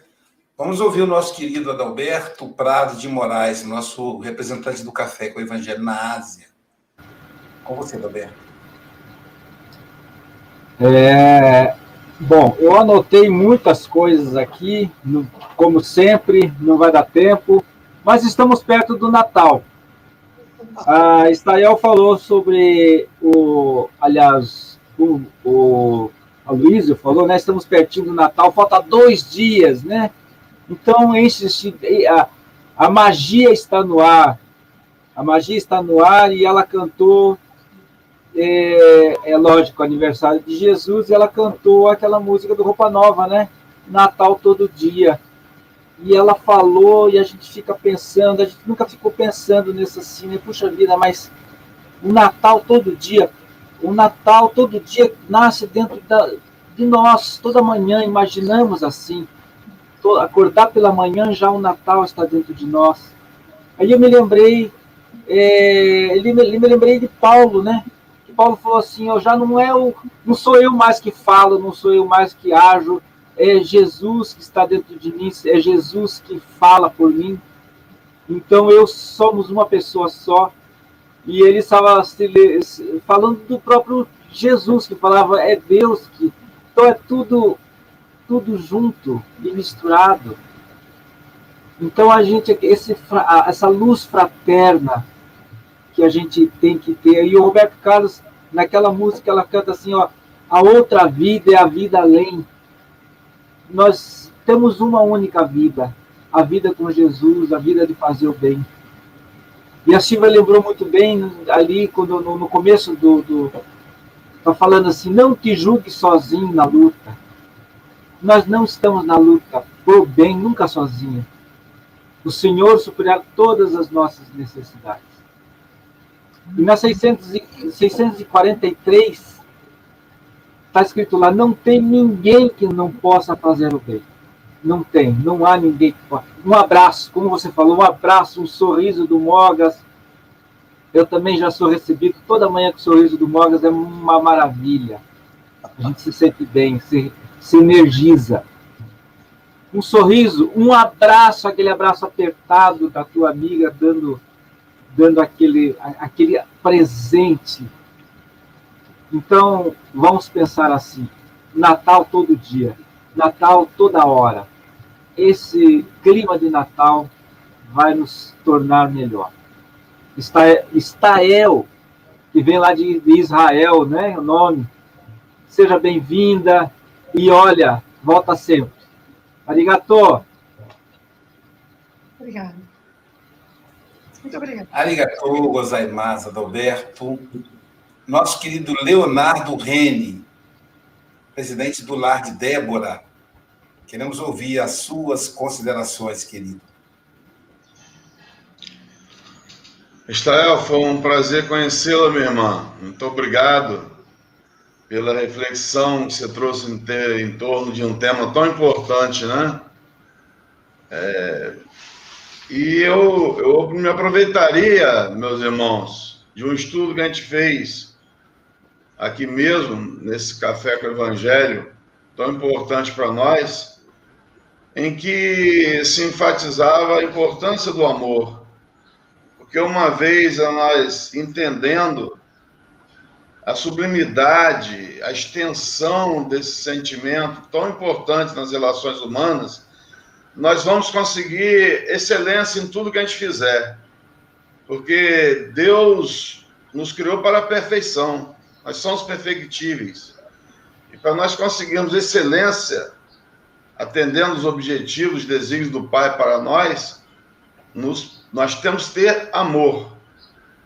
Vamos ouvir o nosso querido Adalberto Prado de Moraes, nosso representante do Café com o Evangelho na Ásia. Com você, Adalberto. É, Bom, eu anotei muitas coisas aqui, como sempre, não vai dar tempo, mas estamos perto do Natal. A Estael falou sobre o, aliás, o, o Aloysio falou, né? Estamos pertinho do Natal, falta dois dias, né? Então, a, a magia está no ar. A magia está no ar e ela cantou é, é lógico, aniversário de Jesus, e ela cantou aquela música do Roupa Nova, né? Natal todo dia. E ela falou, e a gente fica pensando, a gente nunca ficou pensando nisso assim, né? Puxa vida, mas o Natal todo dia, o Natal todo dia nasce dentro da, de nós, toda manhã, imaginamos assim. Acordar pela manhã, já o Natal está dentro de nós. Aí eu me lembrei, é, me, me lembrei de Paulo, né? Paulo falou assim: eu já não é o, não sou eu mais que falo, não sou eu mais que ajo, é Jesus que está dentro de mim, é Jesus que fala por mim. Então eu somos uma pessoa só. E ele estava falando do próprio Jesus que falava é Deus que então é tudo tudo junto e misturado. Então a gente esse essa luz fraterna que a gente tem que ter. E o Roberto Carlos naquela música ela canta assim, ó, a outra vida é a vida além. Nós temos uma única vida, a vida com Jesus, a vida de fazer o bem. E a Silvia lembrou muito bem ali, quando no, no começo do, do. Tá falando assim, não te julgue sozinho na luta. Nós não estamos na luta por bem, nunca sozinho. O Senhor suprirá todas as nossas necessidades. E na 600, 643, está escrito lá: não tem ninguém que não possa fazer o bem. Não tem, não há ninguém que possa. Um abraço, como você falou, um abraço, um sorriso do Mogas. Eu também já sou recebido toda manhã com o sorriso do Mogas, é uma maravilha. A gente se sente bem, se, se energiza. Um sorriso, um abraço, aquele abraço apertado da tua amiga, dando dando aquele, aquele presente. Então, vamos pensar assim: Natal todo dia, Natal toda hora. Esse clima de Natal vai nos tornar melhor. Estael, que vem lá de, de Israel, né? O nome. Seja bem-vinda e olha, volta sempre. Arigato. Obrigada. Muito obrigada. Arigatou, gozaimasu, Adalberto. Nosso querido Leonardo Rene, presidente do Lar de Débora. Queremos ouvir as suas considerações, querido. Estael, foi um prazer conhecê-la, minha irmã. Muito obrigado pela reflexão que você trouxe em, ter, em torno de um tema tão importante, né? É, e eu, eu me aproveitaria, meus irmãos, de um estudo que a gente fez aqui mesmo, nesse Café com o Evangelho, tão importante para nós, em que se enfatizava a importância do amor. Porque uma vez nós entendendo a sublimidade, a extensão desse sentimento tão importante nas relações humanas, nós vamos conseguir excelência em tudo que a gente fizer. Porque Deus nos criou para a perfeição. Nós somos perfectíveis. E para nós conseguirmos excelência, atendendo os objetivos, desígnios do Pai para nós, nos, nós temos que ter amor.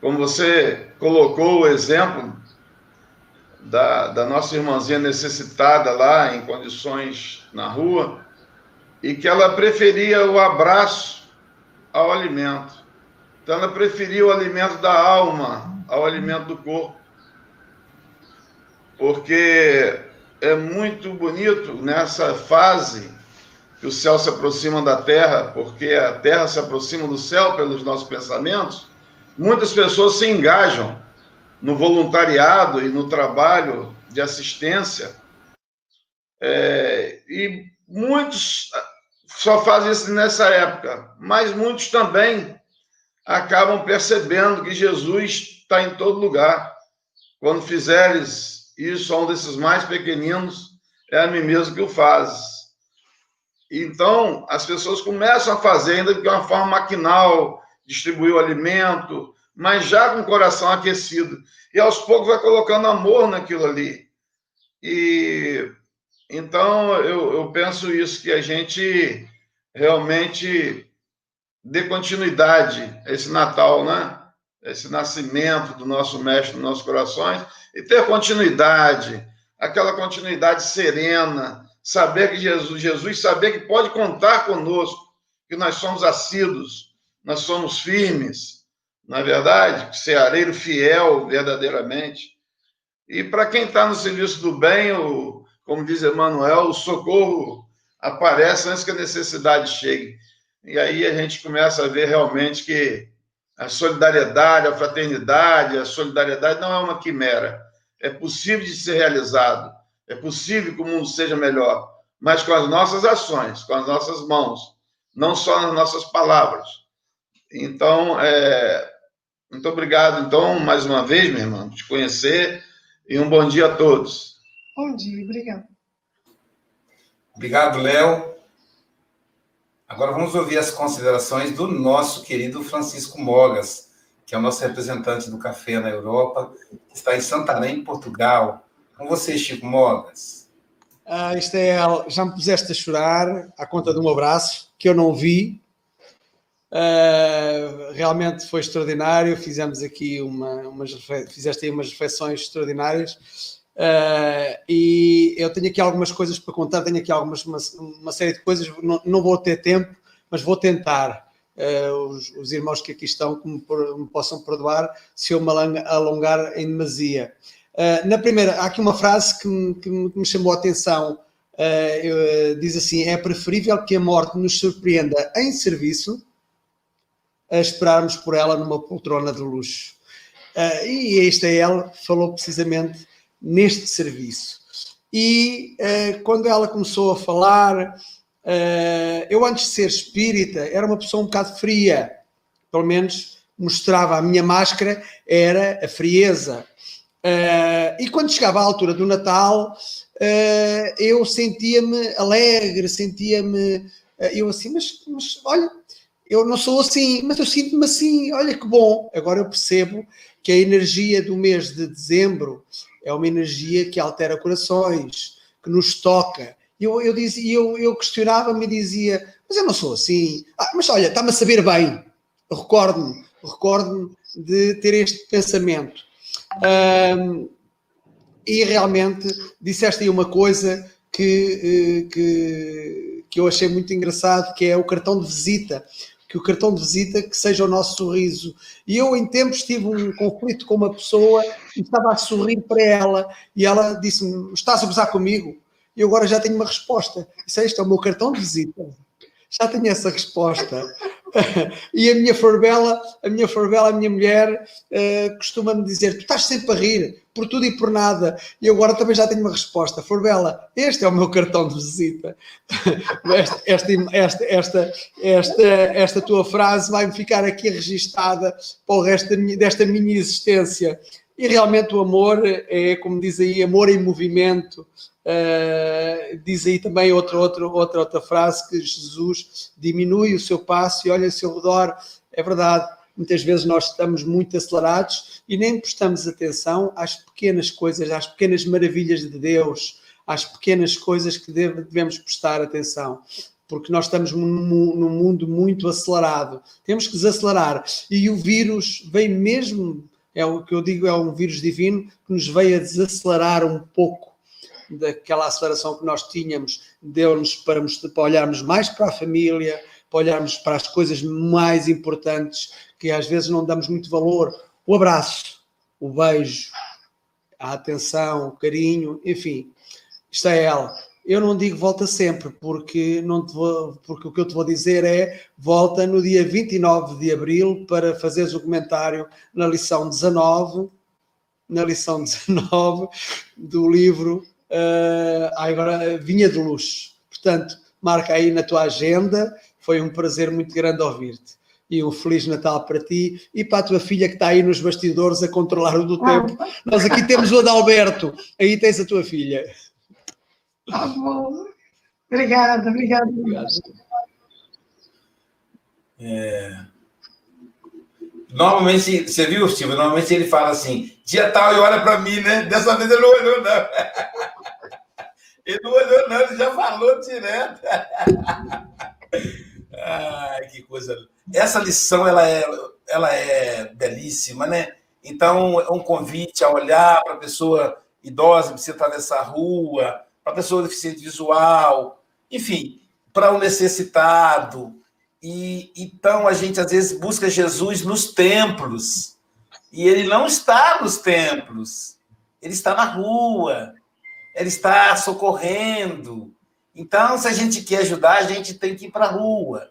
Como você colocou o exemplo da, da nossa irmãzinha necessitada lá, em condições na rua, e que ela preferia o abraço ao alimento. Então, ela preferia o alimento da alma ao alimento do corpo. Porque é muito bonito nessa fase que o céu se aproxima da terra, porque a terra se aproxima do céu pelos nossos pensamentos. Muitas pessoas se engajam no voluntariado e no trabalho de assistência. É, e muitos só fazem isso nessa época, mas muitos também acabam percebendo que Jesus está em todo lugar. Quando fizeres isso a um desses mais pequeninos, é a mim mesmo que o fazes. Então, as pessoas começam a fazer, ainda de uma forma maquinal, distribuir o alimento, mas já com o coração aquecido. E aos poucos vai colocando amor naquilo ali. E então, eu, eu penso isso, que a gente realmente dê continuidade a esse Natal, né? Esse nascimento do nosso Mestre nos nossos corações e ter continuidade, aquela continuidade serena, saber que Jesus, Jesus saber que pode contar conosco, que nós somos assíduos, nós somos firmes, na é verdade, ceareiro fiel verdadeiramente. E para quem está no serviço do bem, o, como diz Emmanuel, o socorro aparece antes que a necessidade chegue. E aí a gente começa a ver realmente que a solidariedade, a fraternidade, a solidariedade não é uma quimera. É possível de ser realizado. É possível que o mundo seja melhor, mas com as nossas ações, com as nossas mãos, não só nas nossas palavras. Então, é... muito obrigado, então, mais uma vez, meu irmão, te conhecer e um bom dia a todos. Bom dia, obrigado. Obrigado, Léo. Agora vamos ouvir as considerações do nosso querido Francisco Mogas, que é o nosso representante do café na Europa, que está em Santarém, Portugal. Com você, Chico Mogas. Ah, é, já me puseste a chorar à conta de um abraço que eu não vi. Uh, realmente foi extraordinário. Fizemos aqui uma, umas, fizeste aí umas reflexões extraordinárias Uh, e eu tenho aqui algumas coisas para contar, tenho aqui algumas, uma, uma série de coisas, não, não, vou ter tempo, mas vou tentar. Uh, os, os, irmãos que aqui estão que me, me, possam perdoar se eu me alongar em demasia. Uh, na primeira, há aqui uma frase que me, que me, chamou a atenção. Eu, diz assim: é preferível que a morte nos surpreenda em serviço a esperarmos por ela numa poltrona de luxo. e esta é ela falou precisamente neste serviço. E uh, quando ela começou a falar, uh, eu antes de ser espírita era uma pessoa um bocado fria, pelo menos mostrava a minha máscara, era a frieza. Uh, e quando chegava a altura do Natal, eu sentia-me alegre, sentia-me. eu assim, mas, mas olha, eu não sou assim, mas eu sinto-me assim, olha que bom. Agora eu percebo que a energia do mês de dezembro é uma energia que altera corações, que nos toca. Eu, eu, dizia, eu, eu questionava-me e dizia: mas eu não sou assim. Ah, mas olha, está-me a saber bem. Recordo-me, recordo-me de ter este pensamento. Um, e realmente disseste aí uma coisa que, eh, que, que eu achei muito engraçado, que é o cartão de visita que o cartão de visita que seja o nosso sorriso. E eu, em tempos, tive um conflito com uma pessoa e estava a sorrir para ela e ela disse-me: Estás a gozar comigo? E agora já tenho uma resposta. Isso é, este é o meu cartão de visita. Já tenho essa resposta. e a minha forbela, a minha forbela, a minha mulher, uh, costuma-me dizer: Tu estás sempre a rir, por tudo e por nada. E agora também já tenho uma resposta. Forbela, este é o meu cartão de visita. esta, esta, esta, esta, esta, tua frase vai-me ficar aqui registada para o resto desta minha existência. E realmente o amor é, como diz aí, amor em movimento. Uh, diz aí também outra, outra, outra, outra frase que Jesus diminui o seu passo e olha ao seu redor. É verdade, muitas vezes nós estamos muito acelerados e nem prestamos atenção às pequenas coisas, às pequenas maravilhas de Deus, às pequenas coisas que devemos prestar atenção. Porque num mundo muito acelerado. Temos que desacelerar. E o vírus vem mesmo é o que eu digo, é um vírus divino que nos veio a desacelerar um pouco daquela aceleração que nós tínhamos, deu-nos para, para olharmos mais para a família, para olharmos para as coisas mais importantes que às vezes não damos muito valor. O abraço, o beijo, a atenção, o carinho, enfim, isto é ela. Eu não digo volta sempre, porque, não vou, porque o que eu te vou dizer é volta no dia 29 de abril para fazeres o comentário na lição 19, na lição 19 do livro uh, agora Vinha de Luz. Portanto, marca aí na tua agenda. Foi um prazer muito grande ouvir-te. E um Feliz Natal para ti e para a tua filha que está aí nos bastidores a controlar o do tempo. Nós aqui temos o Adalberto, aí tens a tua filha. Tá bom. Obrigada, obrigada. É... Normalmente, você viu, Silvio? Normalmente ele fala assim, dia tal e olha para mim, né? Dessa vez ele não olhou, não. Ele não olhou, não, ele já falou direto. Ai, que coisa. Essa lição, ela é, ela é belíssima, né? Então, é um convite a olhar para a pessoa idosa precisa atravessar a rua, para a pessoa deficiente visual, enfim, para o necessitado. E então a gente às vezes busca Jesus nos templos. E ele não está nos templos. Ele está na rua. Ele está socorrendo. Então, se a gente quer ajudar, a gente tem que ir para a rua.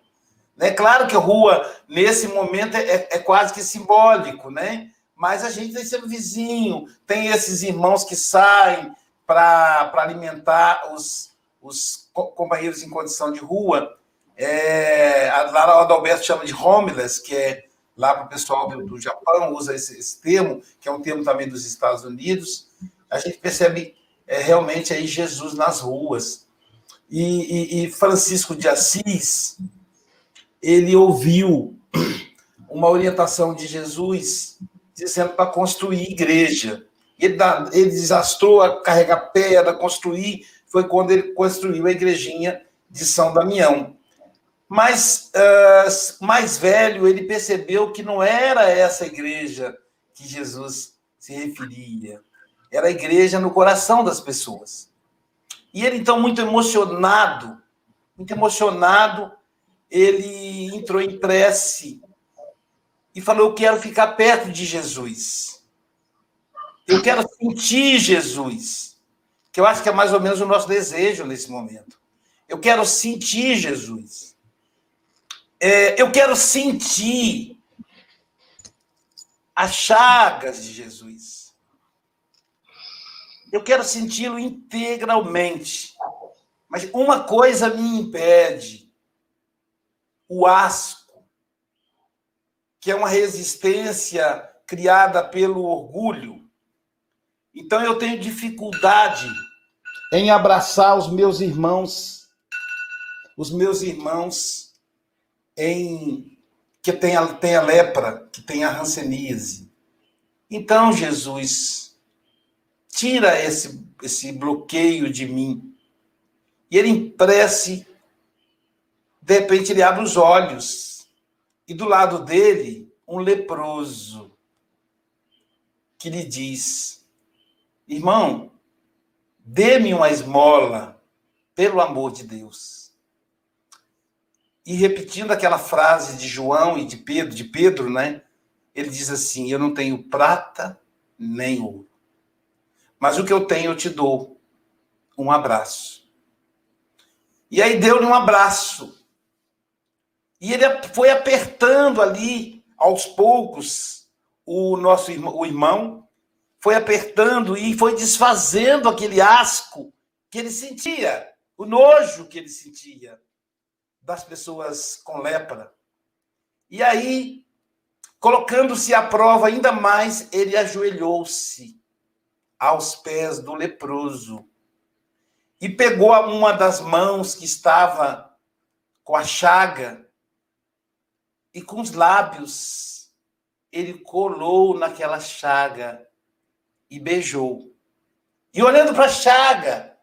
É claro que a rua, nesse momento, é, é quase que simbólico, né? Mas a gente tem ser vizinho, tem esses irmãos que saem, para alimentar os, os companheiros em condição de rua. É, lá o Adalberto chama de homeless, que é lá para o pessoal do, do, Japão, usa esse, esse, termo, que é um termo também dos Estados Unidos. A gente percebe é, realmente aí Jesus nas ruas. E, e, e Francisco de Assis, ele ouviu uma orientação de Jesus dizendo para construir igreja. Ele, ele desastrou a carregar pedra, construir, foi quando ele construiu a igrejinha de São Damião. Mas, uh, mais velho, ele percebeu que não era essa igreja que Jesus se referia. Era a igreja no coração das pessoas. E ele, então, muito emocionado, muito emocionado, ele entrou em prece e falou: Eu quero ficar perto de Jesus. Eu quero sentir Jesus, que eu acho que é mais ou menos o nosso desejo nesse momento. Eu quero sentir Jesus. É, eu quero sentir as chagas de Jesus. Eu quero senti-lo integralmente. Mas uma coisa me impede: o asco, que é uma resistência criada pelo orgulho, então eu tenho dificuldade em abraçar os meus irmãos, os meus irmãos em que tem a, tem a lepra, que tem a ranceníase. Então, Jesus, tira esse, esse bloqueio de mim. E ele em prece, De repente ele abre os olhos e do lado dele um leproso que lhe diz: Irmão, dê-me uma esmola, pelo amor de Deus. E repetindo aquela frase de João e de Pedro, de Pedro, né? Ele diz assim: Eu não tenho prata nem ouro, mas o que eu tenho eu te dou. Um abraço. E aí deu-lhe um abraço. E ele foi apertando ali, aos poucos, o nosso irmão, o irmão, foi apertando e foi desfazendo aquele asco que ele sentia, o nojo que ele sentia das pessoas com lepra. E aí, colocando-se à prova ainda mais, ele ajoelhou-se aos pés do leproso e pegou uma das mãos que estava com a chaga e com os lábios ele colou naquela chaga e beijou. E olhando para a chaga,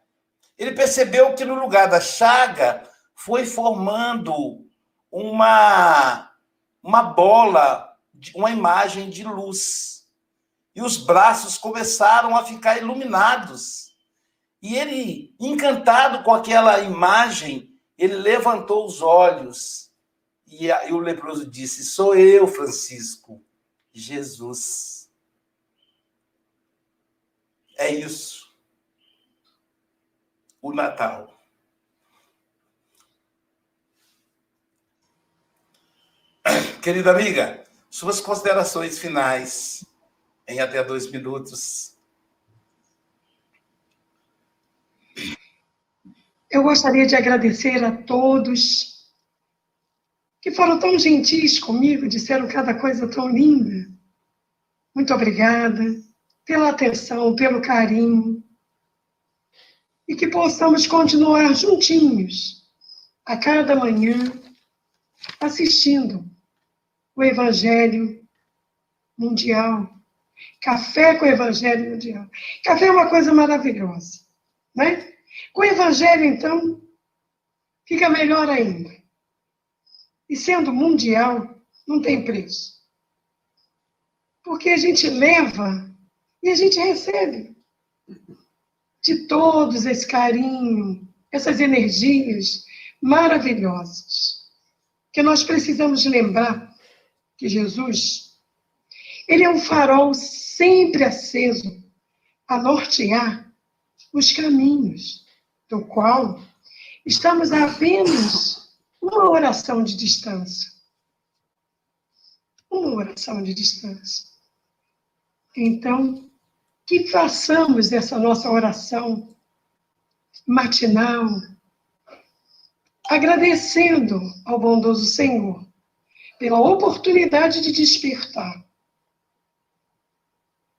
ele percebeu que no lugar da chaga foi formando uma uma bola, uma imagem de luz. E os braços começaram a ficar iluminados e ele, encantado com aquela imagem, ele levantou os olhos e, e o leproso disse: Sou eu, Francisco, Jesus. É isso. O Natal. Querida amiga, suas considerações finais em até dois minutos. Eu gostaria de agradecer a todos que foram tão gentis comigo, disseram cada coisa tão linda. Muito obrigada pela atenção, pelo carinho. E que possamos continuar juntinhos, a cada manhã, assistindo o Evangelho Mundial. Café com o Evangelho Mundial. Café é uma coisa maravilhosa, né? Com o Evangelho, então, fica melhor ainda. E sendo mundial, não tem preço. Porque a gente leva e a gente recebe de todos esse carinho, essas energias maravilhosas. Que nós precisamos lembrar que Jesus, ele é um farol sempre aceso a nortear os caminhos do qual estamos apenas uma oração de distância. Uma oração de distância. Então, que façamos essa nossa oração matinal, agradecendo ao bondoso Senhor pela oportunidade de despertar.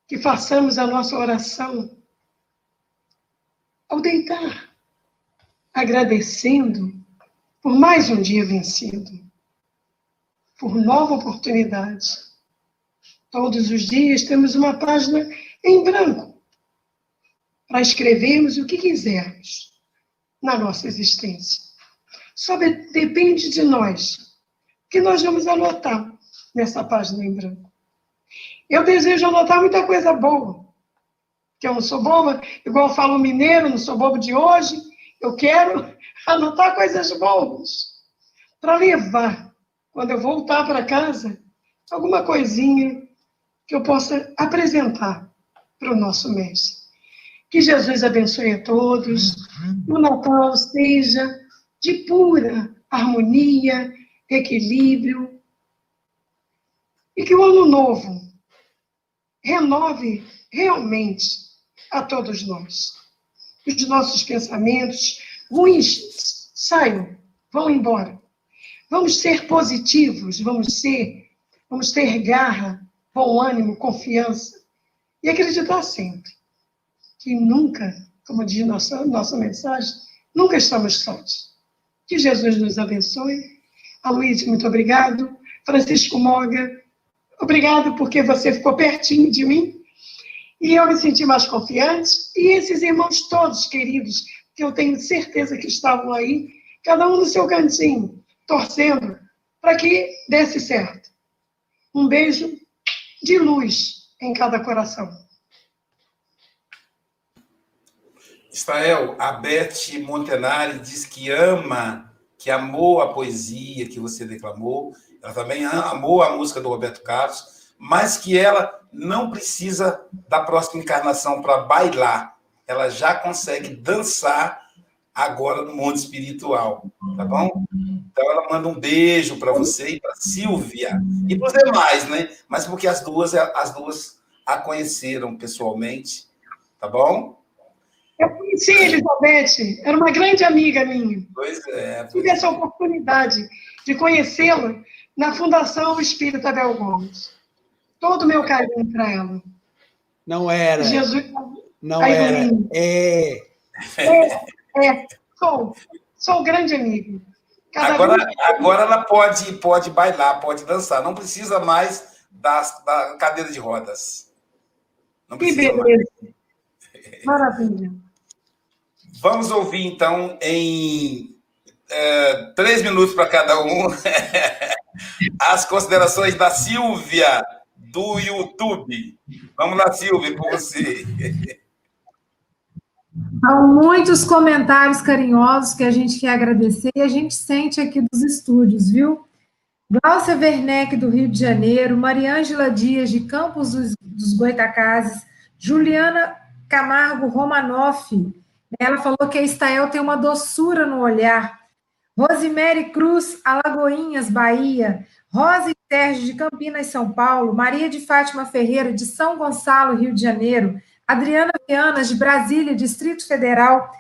Que façamos a nossa oração ao deitar agradecendo por mais um dia vencido, por nova oportunidade. Todos os dias temos uma página em branco para escrevermos o que quisermos na nossa existência. Só depende de nós que nós vamos anotar nessa página em branco. Eu desejo anotar muita coisa boa, que eu não sou boba, igual eu falo mineiro, não sou bobo de hoje, eu quero anotar coisas boas para levar, quando eu voltar para casa, alguma coisinha que eu possa apresentar para o nosso mestre. Que Jesus abençoe a todos. O Natal seja de pura harmonia, equilíbrio. E que o ano novo renove realmente a todos nós os nossos pensamentos ruins saiam, vão embora. Vamos ser positivos, vamos ser, vamos ter garra, bom ânimo, confiança e acreditar sempre que nunca, como diz nossa nossa mensagem, nunca estamos sós. Que Jesus nos abençoe. Aloysio, muito obrigado. Francisco Moga, obrigado porque você ficou pertinho de mim e eu me senti mais confiante. E esses irmãos todos queridos, que eu tenho certeza que estavam aí, cada um no seu cantinho, torcendo para que desse certo. Um beijo de luz em cada coração. Israel, a Beth Montenari diz que ama, que amou a poesia que você declamou, ela também amou a música do Roberto Carlos, mas que ela não precisa da próxima encarnação para bailar, ela já consegue dançar agora no mundo espiritual, tá bom? Então ela manda um beijo para você e para Silvia e para os demais, né? Mas porque as duas as duas a conheceram pessoalmente, tá bom? Eu conheci a Elizabeth, era uma grande amiga minha. Pois é. Tive essa é. oportunidade de conhecê-la na Fundação Espírita Bel Gomes. Todo o meu carinho para ela. Não era. Jesus. Não era. É. é. É, sou. Sou grande amigo. Agora, agora ela pode, pode bailar, pode dançar. Não precisa mais da, da cadeira de rodas. Não precisa que beleza. Mais. Maravilha. Vamos ouvir, então, em é, três minutos para cada um, as considerações da Silvia, do YouTube. Vamos lá, Silvia, com você. Há muitos comentários carinhosos que a gente quer agradecer e a gente sente aqui dos estúdios, viu? Glaucia Werneck, do Rio de Janeiro, Mariângela Dias, de Campos dos, dos Goitacazes, Juliana Camargo Romanoff, ela falou que a Estael tem uma doçura no olhar. Rosemary Cruz, Alagoinhas, Bahia. Rosa Sérgio, de Campinas, São Paulo. Maria de Fátima Ferreira, de São Gonçalo, Rio de Janeiro. Adriana Vianas, de Brasília, Distrito Federal.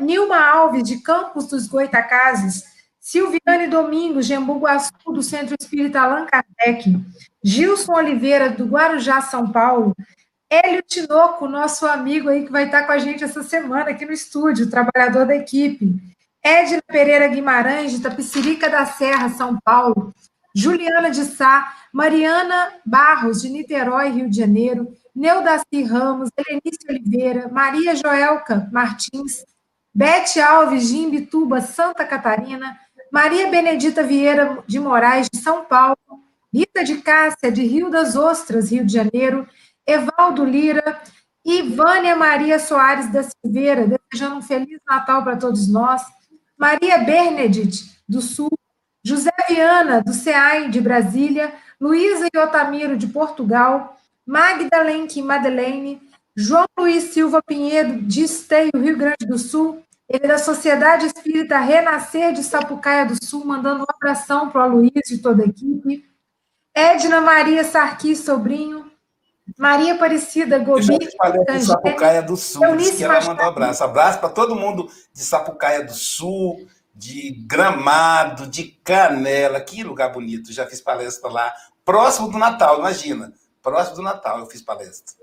Nilma Alves, de Campos dos Goitacazes. Silviane Domingos, de Embu-Guaçu, do Centro Espírita Allan Kardec. Gilson Oliveira, do Guarujá, São Paulo. Hélio Tinoco, nosso amigo aí que vai estar com a gente essa semana aqui no estúdio, trabalhador da equipe. Edna Pereira Guimarães, de Tapicirica da Serra, São Paulo. Juliana de Sá, Mariana Barros, de Niterói, Rio de Janeiro. Neudaci Ramos, Helenice Oliveira, Maria Joelca Martins, Bete Alves, de Imbituba, Santa Catarina. Maria Benedita Vieira de Moraes, de São Paulo. Rita de Cássia, de Rio das Ostras, Rio de Janeiro. Evaldo Lira e Vânia Maria Soares da Silveira, desejando um Feliz Natal para todos nós. Maria Bernadette, do Sul. José Viana, do CEAI de Brasília. Luísa e Otamiro, de Portugal. Magda Lenk Madeleine. João Luiz Silva Pinheiro, de Esteio, Rio Grande do Sul. Ele é da Sociedade Espírita Renascer de Sapucaia do Sul, mandando um abração para o Luiz e toda a equipe. Edna Maria Sarqui Sobrinho, Maria Aparecida Gobi. Eu já de Sapucaia do Sul, que ela mandou um abraço. Abraço para todo mundo de Sapucaia do Sul, de Gramado, de Canela. Que lugar bonito. Já fiz palestra lá. Próximo do Natal, imagina. Próximo do Natal eu fiz palestra.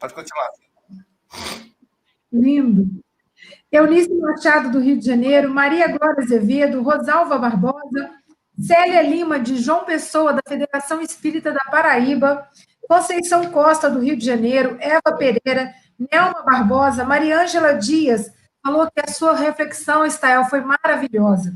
Pode continuar. Lindo. Eunice Machado, do Rio de Janeiro, Maria Glória Azevedo, Rosalva Barbosa, Célia Lima, de João Pessoa, da Federação Espírita da Paraíba, Conceição Costa, do Rio de Janeiro, Eva Pereira, Nelma Barbosa, Mariângela Dias, falou que a sua reflexão, Estael, foi maravilhosa.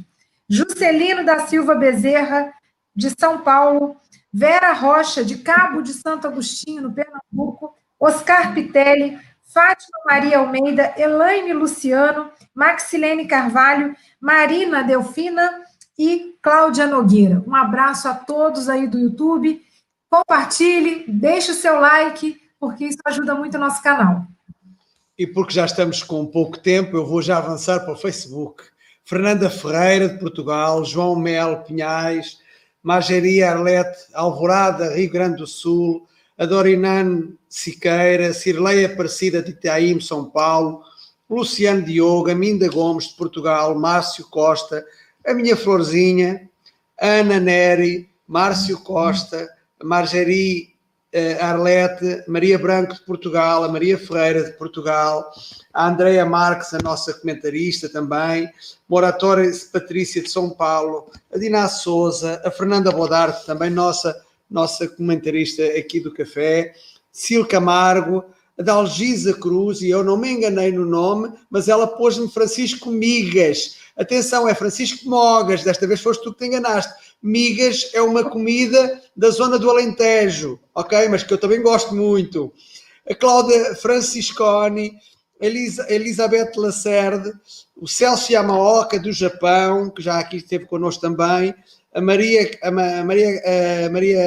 Juscelino da Silva Bezerra, de São Paulo, Vera Rocha, de Cabo de Santo Agostinho, no Pernambuco, Oscar Pitelli, Fátima Maria Almeida, Elaine Luciano, Maxilene Carvalho, Marina Delfina e Cláudia Nogueira. Um abraço a todos aí do YouTube compartilhe, deixe o seu like, porque isso ajuda muito o nosso canal. E porque já estamos com pouco tempo, eu vou já avançar para o Facebook. Fernanda Ferreira, de Portugal, João Mel Pinhais, Mageria Arlete, Alvorada, Rio Grande do Sul, Adorinan Siqueira, Cirleia Aparecida de Itaim, São Paulo, Luciano Diogo, Aminda Gomes, de Portugal, Márcio Costa, a minha florzinha, Ana Neri, Márcio Costa, Margerie uh, Arlete, Maria Branco de Portugal, a Maria Ferreira de Portugal, a Andrea Marques, a nossa comentarista também, Moratória Patrícia de São Paulo, a Dina Souza, a Fernanda Bodarte, também nossa, nossa comentarista aqui do Café, Sil Camargo, a Dalgisa Cruz, e eu não me enganei no nome, mas ela pôs-me Francisco Migas. Atenção, é Francisco Mogas, desta vez foste tu que te enganaste. Migas é uma comida da zona do Alentejo, ok? Mas que eu também gosto muito. A Cláudia Francisconi, Elisa, Elizabeth Lacerde, o Celso Yamaoka do Japão, que já aqui esteve connosco também, a Maria, a Maria, a Maria,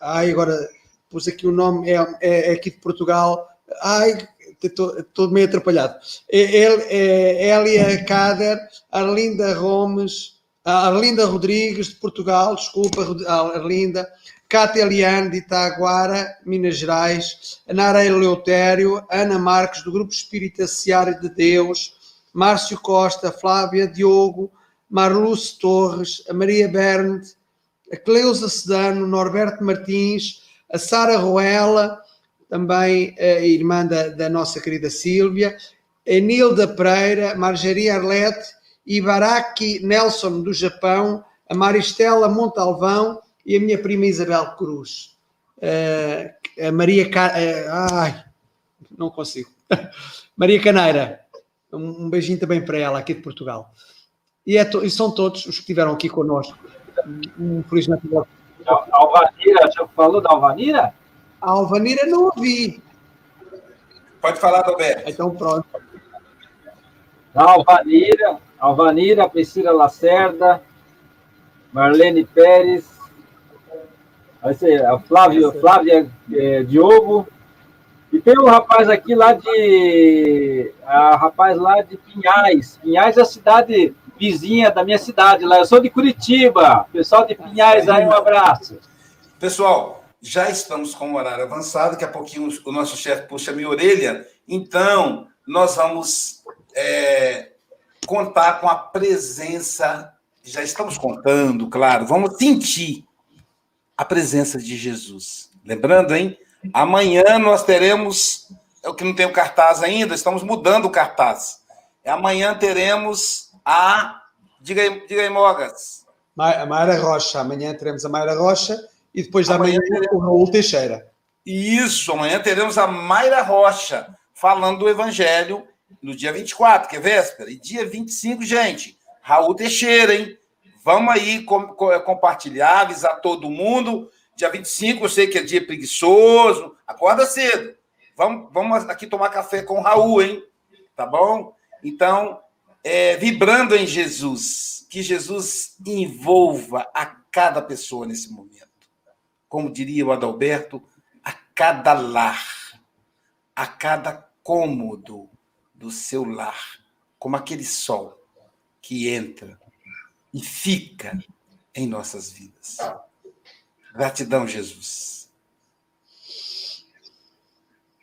a, ai, agora pus aqui o nome, é, é, é aqui de Portugal, ai, estou meio atrapalhado. É, é, Elia Kader, Arlinda Gomes, Arlinda Rodrigues de Portugal, desculpa, Arlinda, Cátia Eliane de Itaguara, Minas Gerais, Nara Eleutério, Ana Marques do Grupo Espírita Seara de Deus, Márcio Costa, Flávia Diogo, Marluce Torres, a Maria Berndt, a Cleusa Sedano, Norberto Martins, a Sara Roela, também a irmã da, da nossa querida Sílvia, a Nilda Pereira, Margeria Arlete, Ibaraki Nelson do Japão, a Maristela Montalvão e a minha prima Isabel Cruz. Uh, a Maria. Uh, ai, não consigo. Maria Caneira. Um, um, beijinho também para ela, aqui de Portugal. E, é to, e são todos os que estiveram aqui connosco. Um Feliz Natal. A Alvanira, já falou da Alvanira? A Alvanira não ouvi. Pode falar, Roberto. Então pronto. Alvanira, Alvanira, Priscila Lacerda, Marlene Pérez, ser a Flávia, Flávia é, Diogo, e tem um rapaz aqui lá de. A rapaz lá de Pinhais. Pinhais é a cidade vizinha da minha cidade lá. Eu sou de Curitiba. Pessoal de Pinhais aí, um abraço. Pessoal, já estamos com o horário avançado, daqui a pouquinho o nosso chefe puxa minha orelha. Então, nós vamos é, contar com a presença, já estamos contando, claro, vamos sentir a presença de Jesus. Lembrando, hein? Amanhã nós teremos, é o que não tem o cartaz ainda, estamos mudando o cartaz. Amanhã teremos a. Diga aí, diga aí Mogas. A Mayra Rocha. Amanhã teremos a Mayra Rocha e depois da manhã teremos o Raul Teixeira. Isso, amanhã teremos a Mayra Rocha falando do Evangelho no dia 24, que é véspera. E dia 25, gente, Raul Teixeira, hein? Vamos aí com, com, compartilhar, avisar todo mundo. Dia 25, eu sei que é dia preguiçoso. Acorda cedo. Vamos, vamos aqui tomar café com o Raul, hein? Tá bom? Então, é, vibrando em Jesus, que Jesus envolva a cada pessoa nesse momento. Como diria o Adalberto, a cada lar, a cada cômodo do seu lar, como aquele sol que entra e fica em nossas vidas. Gratidão, Jesus.